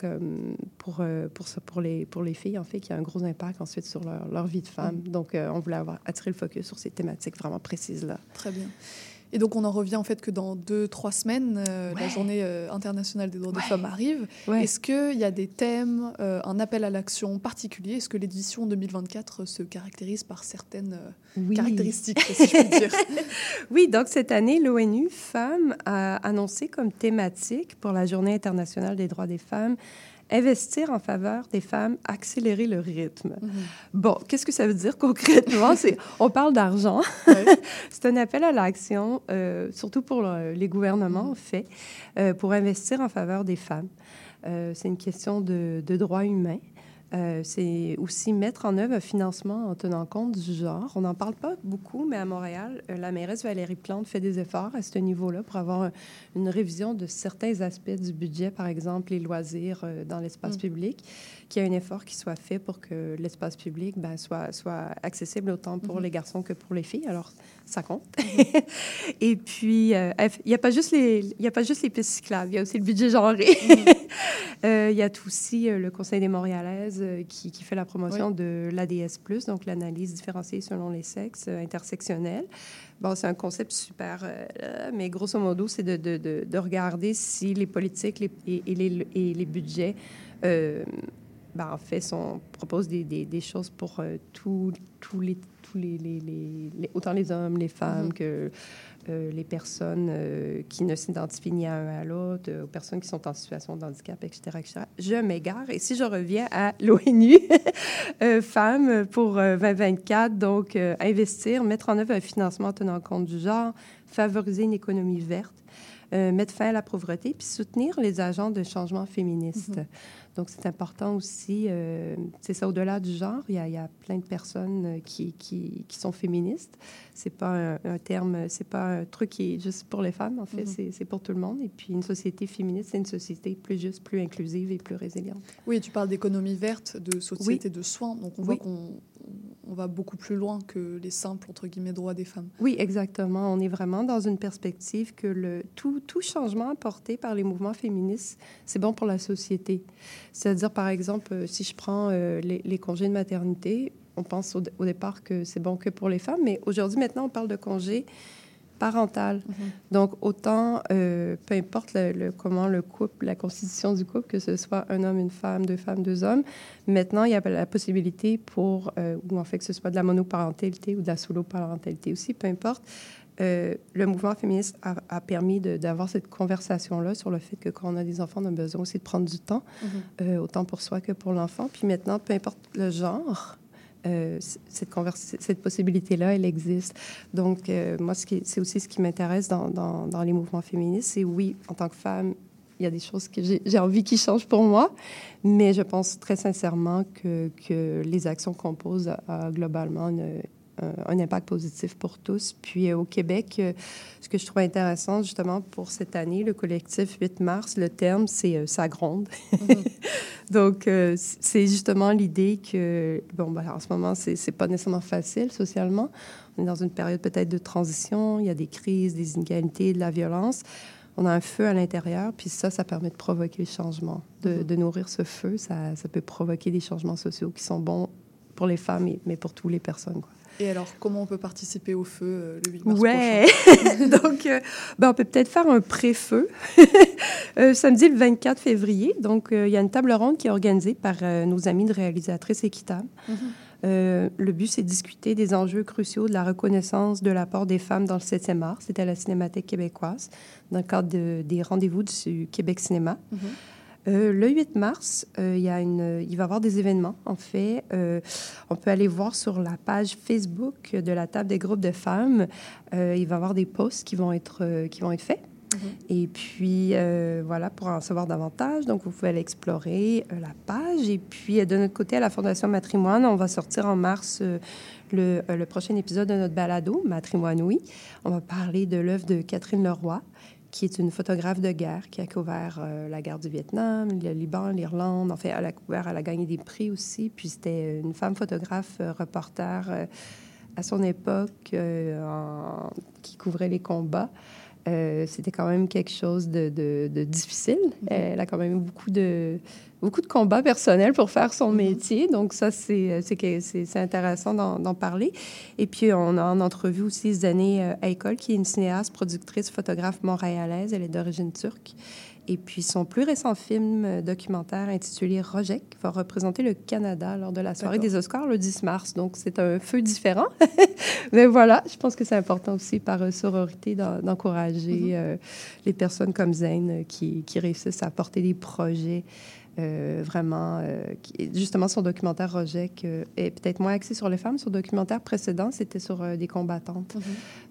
comme pour, euh, pour, ça, pour, les, pour les filles, en fait, qui a un gros impact ensuite sur leur, leur vie de femme. Donc, euh, on voulait avoir, attirer le focus sur ces thématiques vraiment précises-là. Très bien. Et donc on en revient en fait que dans deux, trois semaines, euh, la journée euh, internationale des droits des femmes arrive. Ouais. Est-ce qu'il y a des thèmes, euh, un appel à l'action particulier? Est-ce que l'édition 2024 se caractérise par certaines Oui. caractéristiques, si je puis dire? <laughs> Oui, donc cette année, l'ONU Femmes a annoncé comme thématique pour la Journée internationale des droits des femmes investir en faveur des femmes, accélérer le rythme. Bon, qu'est-ce que ça veut dire concrètement? <laughs> C'est, on parle d'argent. <laughs> c'est un appel à l'action, euh, surtout pour le- les gouvernements, en fait, euh, pour investir en faveur des femmes. Euh, c'est une question de, de droits humains. Euh, c'est aussi mettre en œuvre un financement en tenant compte du genre. On n'en parle pas beaucoup, mais à Montréal, euh, la mairesse Valérie Plante fait des efforts à ce niveau-là pour avoir un- une révision de certains aspects du budget, par exemple les loisirs euh, dans l'espace Mm. public, qu'il y ait un effort qui soit fait pour que l'espace public ben, soit, soit accessible autant pour Mhm. les garçons que pour les filles. Alors, ça compte. <laughs> Et puis, euh, il n'y a, pas juste les- y a pas juste les pistes cyclables, il y a aussi le budget genré. <laughs> Euh, Il y a aussi euh, le Conseil des Montréalaises euh, qui, qui fait la promotion de l'ADS, donc l'analyse différenciée selon les sexes euh, intersectionnelle. Bon, c'est un concept super, euh, mais grosso modo, c'est de, de, de, de regarder si les politiques les- et, et les, et les budgets, euh, ben, en fait, sont, proposent des, des, des choses pour euh, tous tous les, tous les, les, les- les- autant les hommes, les femmes Mhm. que euh, les personnes euh, qui ne s'identifient ni à un à l'autre, aux personnes qui sont en situation de handicap, etc. etc. Je m'égare. Et si je reviens à <laughs> l'ONU, Femmes pour euh, 2024, donc investir, mettre en œuvre un financement tenant compte du genre, favoriser une économie verte, euh, mettre fin à la pauvreté, puis soutenir les agents de changement féministe. Donc, c'est important aussi, euh, c'est ça, au-delà du genre, il y, a, il y a plein de personnes euh, qui, qui, qui sont féministes. C'est pas un, un terme, c'est pas un truc qui est juste pour les femmes, en fait, Mhm. c'est- c'est pour tout le monde. Et puis, une société féministe, c'est une société plus juste, plus inclusive et plus résiliente. Oui, tu parles d'économie verte, de société de soins, donc on voit qu'on on va beaucoup plus loin que les simples entre guillemets droits des femmes. Oui, exactement. On est vraiment dans une perspective que le, tout, tout changement apporté par les mouvements féministes, c'est bon pour la société. C'est-à-dire, par exemple, euh, si je prends euh, les, les congés de maternité, on pense au, au départ que c'est bon que pour les femmes, mais aujourd'hui, maintenant, on parle de congés parental. Donc, autant, euh, peu importe le, le- comment le couple, la constitution du couple, que ce soit un homme, une femme, deux femmes, deux hommes, maintenant, il y a la possibilité pour, euh, ou en fait que ce soit de la monoparentalité ou de la solo-parentalité aussi, peu importe. Euh, le mouvement féministe a, a permis d'avoir cette conversation-là sur le fait que quand on a des enfants, on a besoin aussi de prendre du temps, euh, autant pour soi que pour l'enfant. Puis maintenant, peu importe le genre, euh, cette, possibilité-là, elle existe. Donc, euh, moi, c'est aussi ce qui m'intéresse dans, dans- les mouvements féministes, c'est oui, en tant que femme, il y a des choses que j'ai envie qui changent pour moi, mais je pense très sincèrement que, que les actions qu'on pose globalement une- un, un impact positif pour tous. Puis euh, au Québec, euh, ce que je trouve intéressant justement pour cette année, le collectif 8 mars, le terme, c'est euh, ça gronde. <laughs> Donc, euh, c- c'est justement l'idée que, bon, ben, en ce moment, c'est c'est pas nécessairement facile socialement. On est dans une période peut-être de transition, il y a des crises, des inégalités, de la violence. On a un feu à l'intérieur, puis ça, ça permet de provoquer le changement, de, de nourrir ce feu. Ça, ça peut provoquer des changements sociaux qui sont bons pour les femmes, et- mais pour toutes les personnes. Quoi. Et alors, comment on peut participer au feu euh, le 8 mars Ouais. prochain <laughs> donc, euh, ben, on peut peut-être faire un pré-feu <laughs> Euh, samedi le 24 février. Donc, il y a une table ronde qui est organisée par nos amis de réalisatrices équitables. Mhm. Euh, le but, c'est de discuter des enjeux cruciaux de la reconnaissance de l'apport des femmes dans le 7e art. C'était à la Cinémathèque québécoise, dans le cadre de- des rendez-vous du Québec Cinéma. Mhm. Euh, le 8 mars, euh, il, y a une, il va y avoir des événements. En fait, Euh, on peut aller voir sur la page Facebook de la table des groupes de femmes. Il va y avoir des posts qui vont être, qui vont être faits. Et puis, voilà, pour en savoir davantage, donc vous pouvez aller explorer la page. Et puis, de notre côté, à la Fondation Matrimoine, on va sortir en mars le, le prochain épisode de notre balado, Matrimoine Oui. On va parler de l'œuvre de Catherine Leroy, qui est une photographe de guerre qui a couvert euh, la guerre du Vietnam, le Liban, l'Irlande. En fait, elle a couvert, elle a gagné des prix aussi. Puis c'était une femme photographe, euh, reporter euh, à son époque en- qui couvrait les combats. Euh, c'était quand même quelque chose de, de- de difficile. Elle a quand même eu beaucoup de, beaucoup de combats personnels pour faire son métier. Donc, ça, c'est c'est intéressant d'en parler. Et puis, on a en entrevue aussi Zané euh, Aykol, qui est une cinéaste, productrice, photographe montréalaise. Elle est d'origine turque. Et puis, son plus récent film documentaire intitulé Rojek va représenter le Canada lors de la soirée des Oscars le 10 mars. Donc, c'est un feu différent. <laughs> Mais voilà, je pense que c'est important aussi par euh, sororité d'en- d'encourager euh, les personnes comme Zayn euh, qui, qui réussissent à porter des projets euh, vraiment. euh, qui- justement, son documentaire Rojek euh, est peut-être moins axé sur les femmes. Son documentaire précédent, c'était sur euh, des combattantes.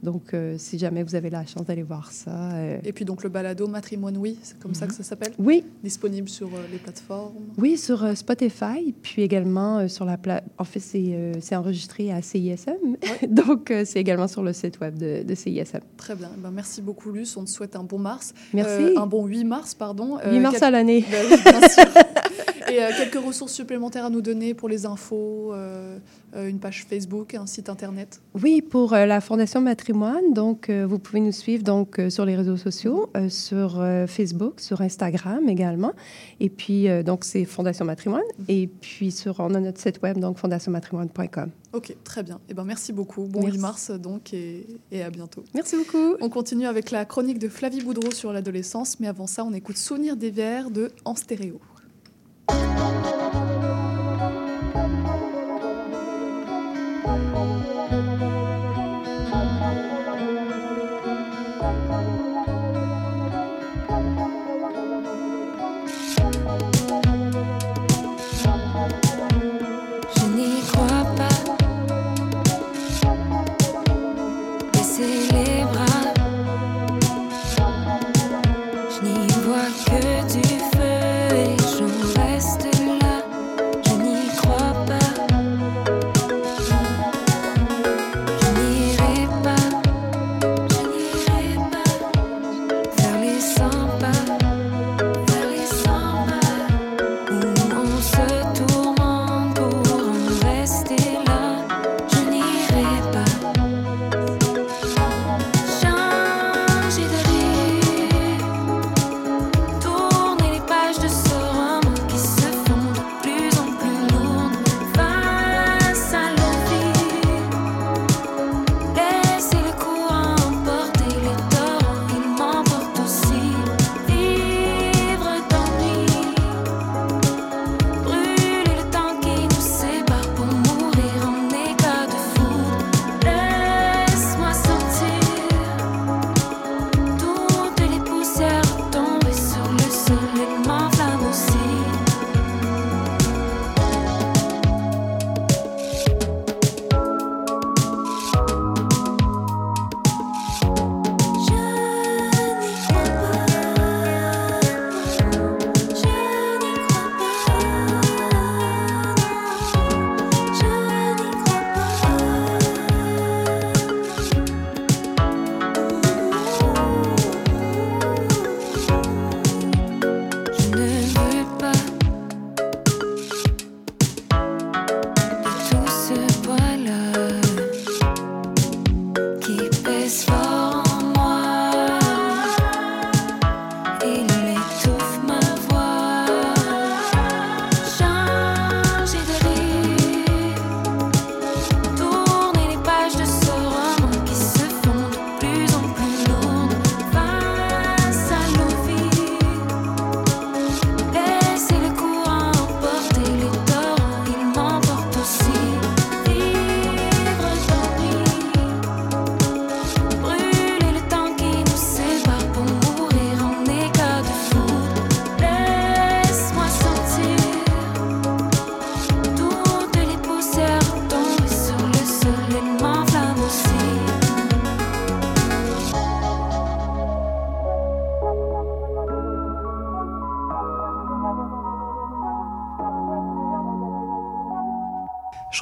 Donc, euh, si jamais vous avez la chance d'aller voir ça. Et puis donc le balado Matrimoine Oui, c'est comme ça que ça s'appelle? Oui. Disponible sur les plateformes? Oui, sur Spotify, puis également sur la plate. En fait, c'est c'est enregistré à CISM, <laughs> donc c'est également sur le site web de, de CISM. Très bien. Eh ben, merci beaucoup, Luce. On te souhaite un bon mars. Merci. Un bon 8 mars, pardon. 8 mars à l'année. Ben bien sûr. <laughs> Et euh, quelques ressources supplémentaires à nous donner pour les infos, euh, euh, une page Facebook, un site internet. Oui, pour euh, la Fondation Matrimoine, donc vous pouvez nous suivre donc sur les réseaux sociaux, sur Facebook, sur Instagram également. Et puis donc c'est Fondation Matrimoine. Et puis sur on a notre site web donc fondationmatrimoine.com. Ok, très bien. Eh ben, merci beaucoup. Bon Merci. 8 mars donc et, et à bientôt. Merci beaucoup. On continue avec la chronique de Flavie Boudreau sur l'adolescence, mais avant ça, on écoute Souvenir des verres de En stéréo. Música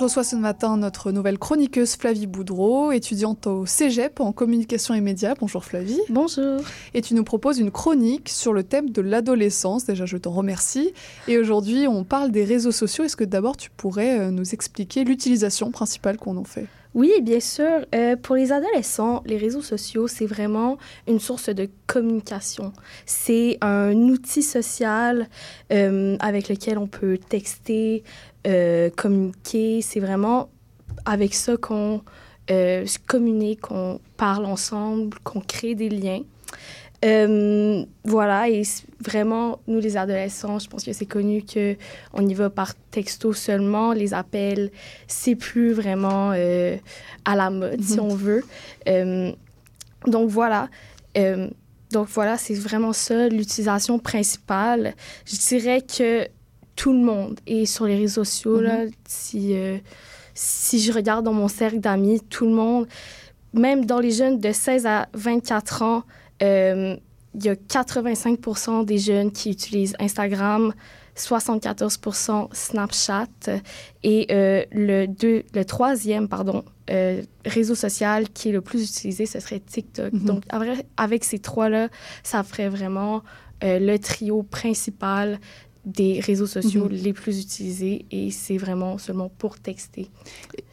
reçois ce matin notre nouvelle chroniqueuse Flavie Boudreau, étudiante au Cégep en communication et médias. Bonjour Flavie. Bonjour. Et tu nous proposes une chronique sur le thème de l'adolescence. Déjà, je t'en remercie. Et aujourd'hui, on parle des réseaux sociaux. Est-ce que d'abord tu pourrais euh, nous expliquer l'utilisation principale qu'on en fait? Oui, bien sûr. Euh, pour les adolescents, les réseaux sociaux, c'est vraiment une source de communication. C'est un outil social euh, avec lequel on peut texter, euh, communiquer. C'est vraiment avec ça qu'on euh, se communique, qu'on parle ensemble, qu'on crée des liens. Euh, voilà, et vraiment, nous les adolescents, je pense que c'est connu que on y va par texto seulement. Les appels, c'est plus vraiment euh, à la mode, si Mhm. on veut. Euh, donc voilà. Donc voilà, c'est vraiment ça l'utilisation principale. Je dirais que tout le monde est sur les réseaux sociaux. là. Si, euh, si je regarde dans mon cercle d'amis, tout le monde, même dans les jeunes de 16 à 24 ans, euh, il y a 85% des jeunes qui utilisent Instagram, 74% Snapchat et euh, le, deux, le troisième pardon, euh, réseau social qui est le plus utilisé, ce serait TikTok. Mhm. Donc, avec, avec ces trois-là, ça ferait vraiment euh, le trio principal des réseaux sociaux Mhm. les plus utilisés et c'est vraiment seulement pour texter.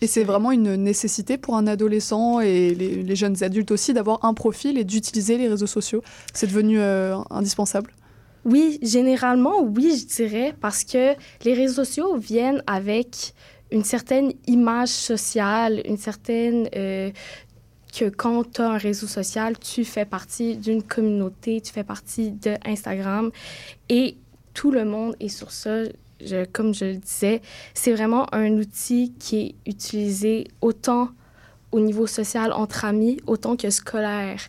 Et c'est vraiment une nécessité pour un adolescent et les, les jeunes adultes aussi d'avoir un profil et d'utiliser les réseaux sociaux. C'est devenu euh, indispensable. Oui, généralement, oui, je dirais, parce que les réseaux sociaux viennent avec une certaine image sociale, une certaine... euh, que quand tu as un réseau social, tu fais partie d'une communauté, tu fais partie de Instagram et tout le monde est sur ça. Je- comme je le disais, c'est vraiment un outil qui est utilisé autant au niveau social entre amis, autant que scolaire.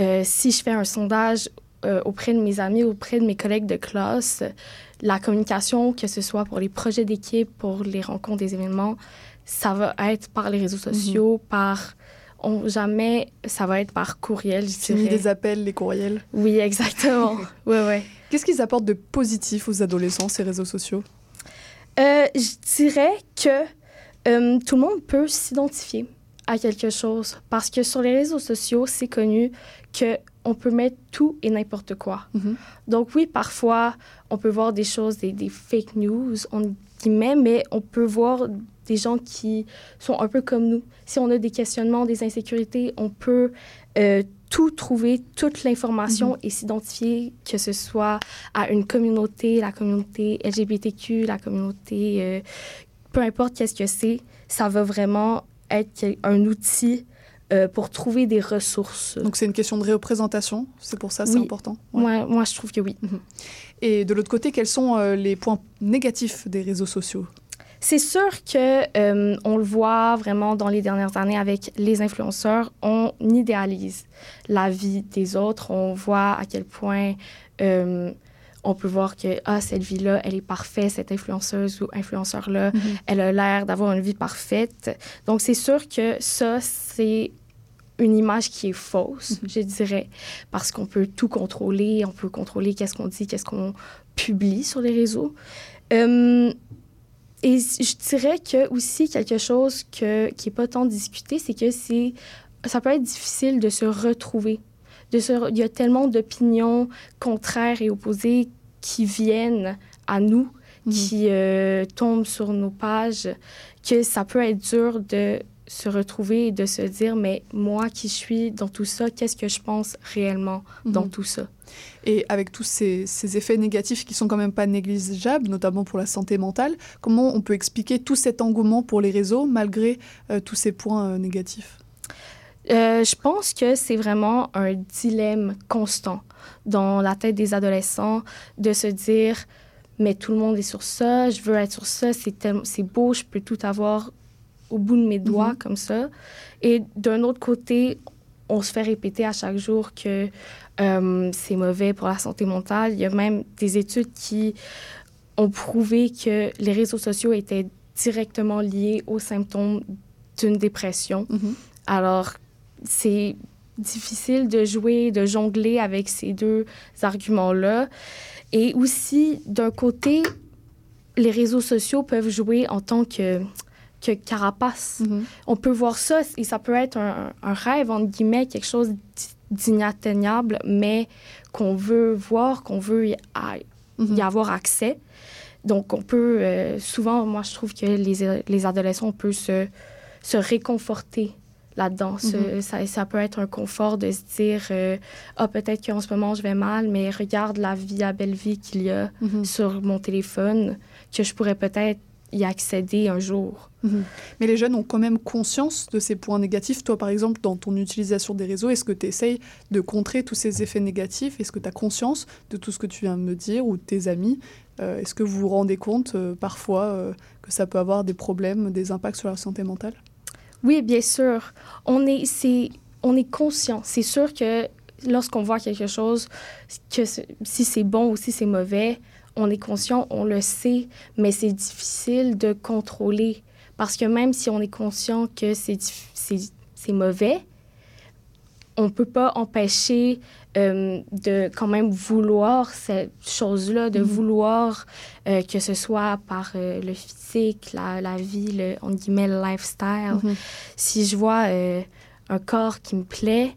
Euh, si je fais un sondage euh, auprès de mes amis, auprès de mes collègues de classe, la communication, que ce soit pour les projets d'équipe, pour les rencontres, des événements, ça va être par les réseaux sociaux, par... On, jamais ça va être par courriel, je dirais. les appels, les courriels. Oui, exactement. <laughs> ouais, ouais. Qu'est-ce qu'ils apportent de positif aux adolescents, ces réseaux sociaux? Euh, je dirais que euh, tout le monde peut s'identifier à quelque chose parce que sur les réseaux sociaux, c'est connu que on peut mettre tout et n'importe quoi. Donc oui, parfois, on peut voir des choses, des, des fake news, on guillemets, mais on peut voir des gens qui sont un peu comme nous. Si on a des questionnements, des insécurités, on peut euh, tout trouver, toute l'information Mhm. et s'identifier, que ce soit à une communauté, la communauté LGBTQ, la communauté, euh, peu importe qu'est-ce que c'est, ça va vraiment être un outil euh, pour trouver des ressources. Donc c'est une question de représentation, c'est pour ça c'est Oui. important? Moi, moi, je trouve que oui. Et de l'autre côté, quels sont euh, les points négatifs des réseaux sociaux? C'est sûr que euh, on le voit vraiment dans les dernières années avec les influenceurs, on idéalise la vie des autres, on voit à quel point euh, on peut voir que ah cette vie-là, elle est parfaite, cette influenceuse ou influenceur-là, Mhm. elle a l'air d'avoir une vie parfaite. Donc c'est sûr que ça c'est une image qui est fausse, je dirais, parce qu'on peut tout contrôler, on peut contrôler qu'est-ce qu'on dit, qu'est-ce qu'on publie sur les réseaux. Euh, et je dirais que aussi quelque chose que, qui n'est pas tant discuté, c'est que c'est ça peut être difficile de se retrouver. De se, il y a tellement d'opinions contraires et opposées qui viennent à nous, qui euh, tombent sur nos pages, que ça peut être dur de se retrouver et de se dire, mais moi qui suis dans tout ça, qu'est-ce que je pense réellement dans Mhm. tout ça? Et avec tous ces, ces effets négatifs qui sont quand même pas négligeables, notamment pour la santé mentale, comment on peut expliquer tout cet engouement pour les réseaux malgré euh, tous ces points euh, négatifs? Euh, je pense que c'est vraiment un dilemme constant dans la tête des adolescents de se dire mais tout le monde est sur ça, je veux être sur ça, c'est tel- c'est beau, je peux tout avoir au bout de mes doigts Mhm. comme ça. Et d'un autre côté, on se fait répéter à chaque jour que euh, c'est mauvais pour la santé mentale. Il y a même des études qui ont prouvé que les réseaux sociaux étaient directement liés aux symptômes d'une dépression. Alors, c'est difficile de jouer, de jongler avec ces deux arguments-là. Et aussi, d'un côté, les réseaux sociaux peuvent jouer en tant que que carapace. On peut voir ça et ça peut être un, un rêve, entre guillemets, quelque chose d'inatteignable, mais qu'on veut voir, qu'on veut y, y avoir accès. Donc, on peut, euh, souvent, moi, je trouve que les, les adolescents, on peut se, se réconforter là-dedans. Mhm. ça, ça peut être un confort de se dire, euh, ah, peut-être qu'en ce moment, je vais mal, mais regarde la vie, la belle vie qu'il y a sur mon téléphone, que je pourrais peut-être y accéder un jour. Mhm. Mais les jeunes ont quand même conscience de ces points négatifs. Toi, par exemple, dans ton utilisation des réseaux, est-ce que tu essayes de contrer tous ces effets négatifs? Est-ce que tu as conscience de tout ce que tu viens de me dire ou de tes amis? Euh, Est-ce que vous vous rendez compte euh, parfois euh, que ça peut avoir des problèmes, des impacts sur la santé mentale? Oui, bien sûr. On est, c'est, on est conscient. C'est sûr que lorsqu'on voit quelque chose, que si c'est bon ou si c'est mauvais, on est conscient, on le sait, mais c'est difficile de contrôler. Parce que même si on est conscient que c'est, c'est, c'est mauvais, on ne peut pas empêcher euh, de quand même vouloir cette chose-là, de Mhm. vouloir euh, que ce soit par euh, le physique, la, la vie, le, on guillemets, le lifestyle. Mhm. Si je vois un corps qui me plaît,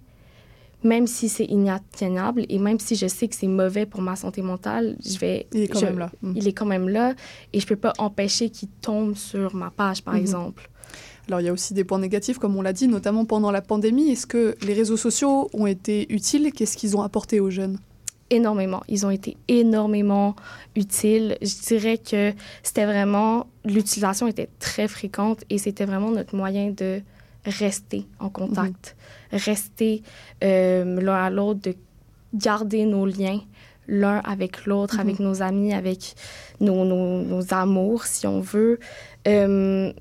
même si c'est inatteignable et même si je sais que c'est mauvais pour ma santé mentale, je vais... Il est quand je- même là. Mhm. Il est quand même là et je peux pas empêcher qu'il tombe sur ma page, par Mhm. exemple. Alors, il y a aussi des points négatifs, comme on l'a dit, notamment pendant la pandémie. Est-ce que les réseaux sociaux ont été utiles? Qu'est-ce qu'ils ont apporté aux jeunes? Énormément. Ils ont été énormément utiles. Je dirais que c'était vraiment, l'utilisation était très fréquente et c'était vraiment notre moyen de rester en contact, rester euh, l'un à l'autre, de garder nos liens l'un avec l'autre, Mhm. avec nos amis, avec nos, nos, nos amours, si on veut. Euh,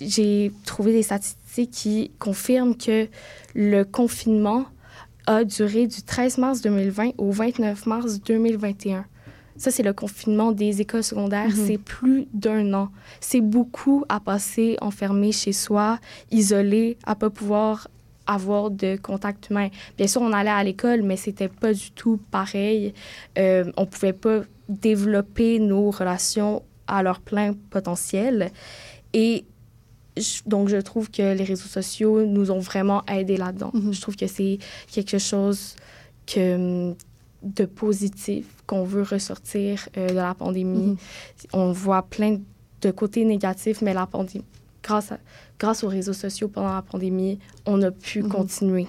J'ai trouvé des statistiques qui confirment que le confinement a duré du 13 mars 2020 au 29 mars 2021. Ça, c'est le confinement des écoles secondaires. Mhm. C'est plus d'un an. C'est beaucoup à passer enfermé chez soi, isolé, à pas pouvoir avoir de contact humain. Bien sûr, on allait à l'école, mais c'était pas du tout pareil. Euh, on pouvait pas développer nos relations à leur plein potentiel. Et donc, je trouve que les réseaux sociaux nous ont vraiment aidés là-dedans. Je trouve que c'est quelque chose que, hum, de positif qu'on veut ressortir euh, de la pandémie. Mhm. On voit plein de côtés négatifs, mais la pandémie, grâce, à- grâce aux réseaux sociaux pendant la pandémie, on a pu Mhm. continuer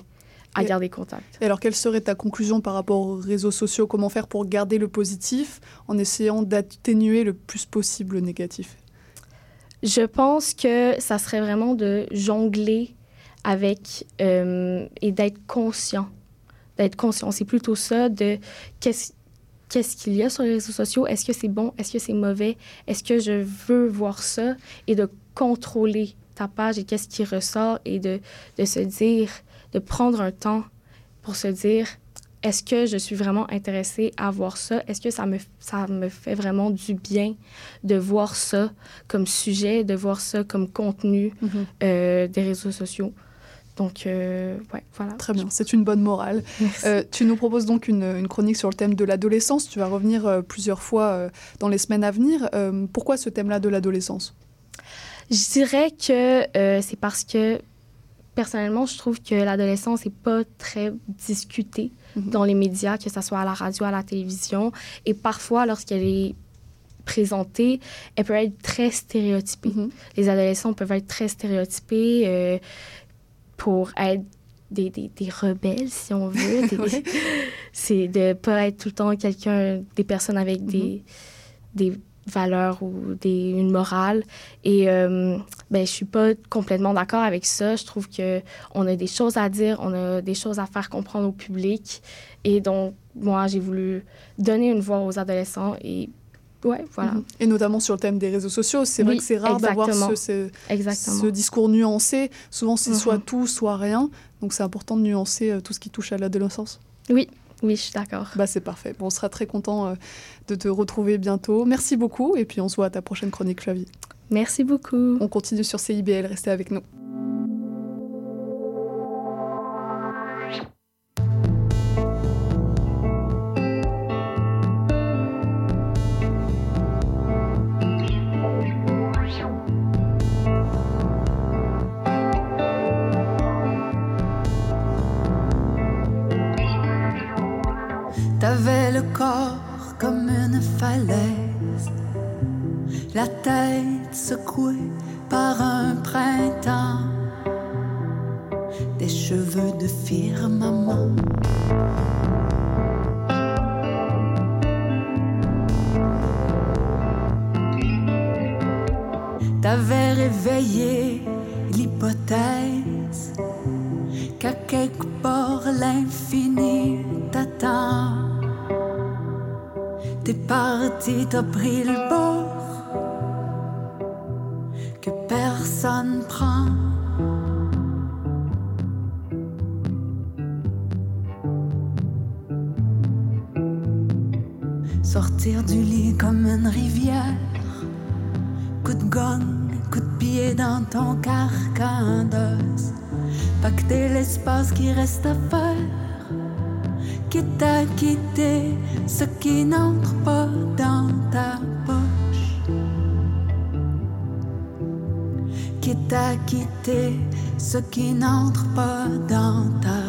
à Et- garder contact. Et alors, quelle serait ta conclusion par rapport aux réseaux sociaux? Comment faire pour garder le positif en essayant d'atténuer le plus possible le négatif? Je pense que ça serait vraiment de jongler avec euh, et d'être conscient. D'être conscient. C'est plutôt ça de qu'est-ce qu'est-ce qu'il y a sur les réseaux sociaux. Est-ce que c'est bon? Est-ce que c'est mauvais? Est-ce que je veux voir ça? Et de contrôler ta page et qu'est-ce qui ressort et de, de se dire, de prendre un temps pour se dire, est-ce que je suis vraiment intéressée à voir ça? Est-ce que ça me, ça me fait vraiment du bien de voir ça comme sujet, de voir ça comme contenu Mhm. euh, des réseaux sociaux? Donc, euh, ouais, voilà. Très bien, c'est une bonne morale. Euh, tu nous proposes donc une, une chronique sur le thème de l'adolescence. Tu vas revenir euh, plusieurs fois dans les semaines à venir. Pourquoi ce thème-là de l'adolescence? Je dirais que c'est parce que personnellement, je trouve que l'adolescence n'est pas très discutée Mhm. dans les médias, que ce soit à la radio, à la télévision. Et parfois, lorsqu'elle est présentée, elle peut être très stéréotypée. Mhm. Les adolescents peuvent être très stéréotypés pour être des, des, des rebelles, si on veut. <laughs> Des-. C'est de pas être tout le temps quelqu'un, des personnes avec des, des valeurs ou des, une morale. Et euh, ben, je suis pas complètement d'accord avec ça. Je trouve que on a des choses à dire, on a des choses à faire comprendre au public. Et donc, moi, j'ai voulu donner une voix aux adolescents et ouais, voilà. Mhm. Et notamment sur le thème des réseaux sociaux. C'est vrai que c'est rare d'avoir ce, ce- Exactement. ce discours nuancé. Souvent, c'est Mhm. soit tout, soit rien. Donc, c'est important de nuancer euh, tout ce qui touche à l'adolescence. Oui, oui, je suis d'accord. Bah, c'est parfait. Bon, on sera très content euh, de te retrouver bientôt. Merci beaucoup. Et puis, on se voit à ta prochaine chronique, Flavie. Merci beaucoup. On continue sur CIBL. Restez avec nous. T'avais le corps comme une falaise, la tête secouée par un printemps, des cheveux de firmament. T'avais réveillé l'hypothèse qu'à quelque part l'infini t'attend. T'es parti, t'as pris le bord que personne prend. Sortir du lit comme une rivière, coup de gong, coup de pied dans ton carcan d'os. Pacter l'espace qui reste à faire, quitte à quitter ce qui n'entre pas dans ta poche. Quitte à quitter ce qui n'entre pas dans ta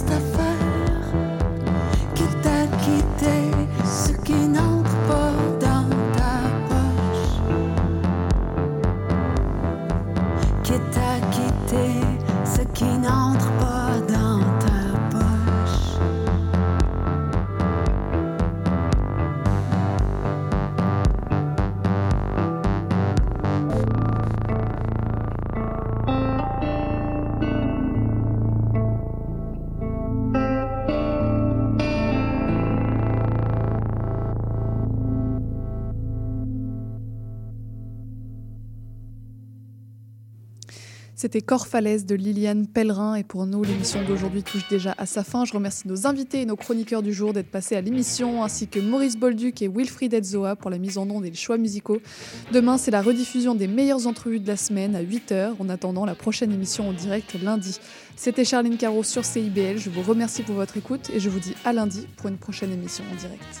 l'espace C'était Corfalaise de Liliane Pellerin et pour nous, l'émission d'aujourd'hui touche déjà à sa fin. Je remercie nos invités et nos chroniqueurs du jour d'être passés à l'émission, ainsi que Maurice Bolduc et Wilfried Etzoa pour la mise en onde et les choix musicaux. Demain, c'est la rediffusion des meilleures entrevues de la semaine à 8h, en attendant la prochaine émission en direct lundi. C'était Charline Caro sur CIBL, je vous remercie pour votre écoute et je vous dis à lundi pour une prochaine émission en direct.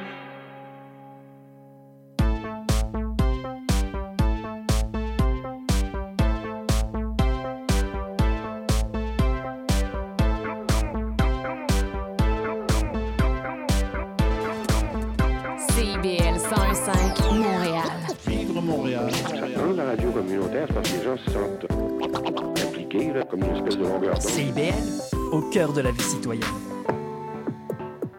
Montréal. Dans la radio communautaire, c'est parce que les gens se sentent impliqués, là, comme une espèce de longueur d'onde. CIBL, au cœur de la vie citoyenne.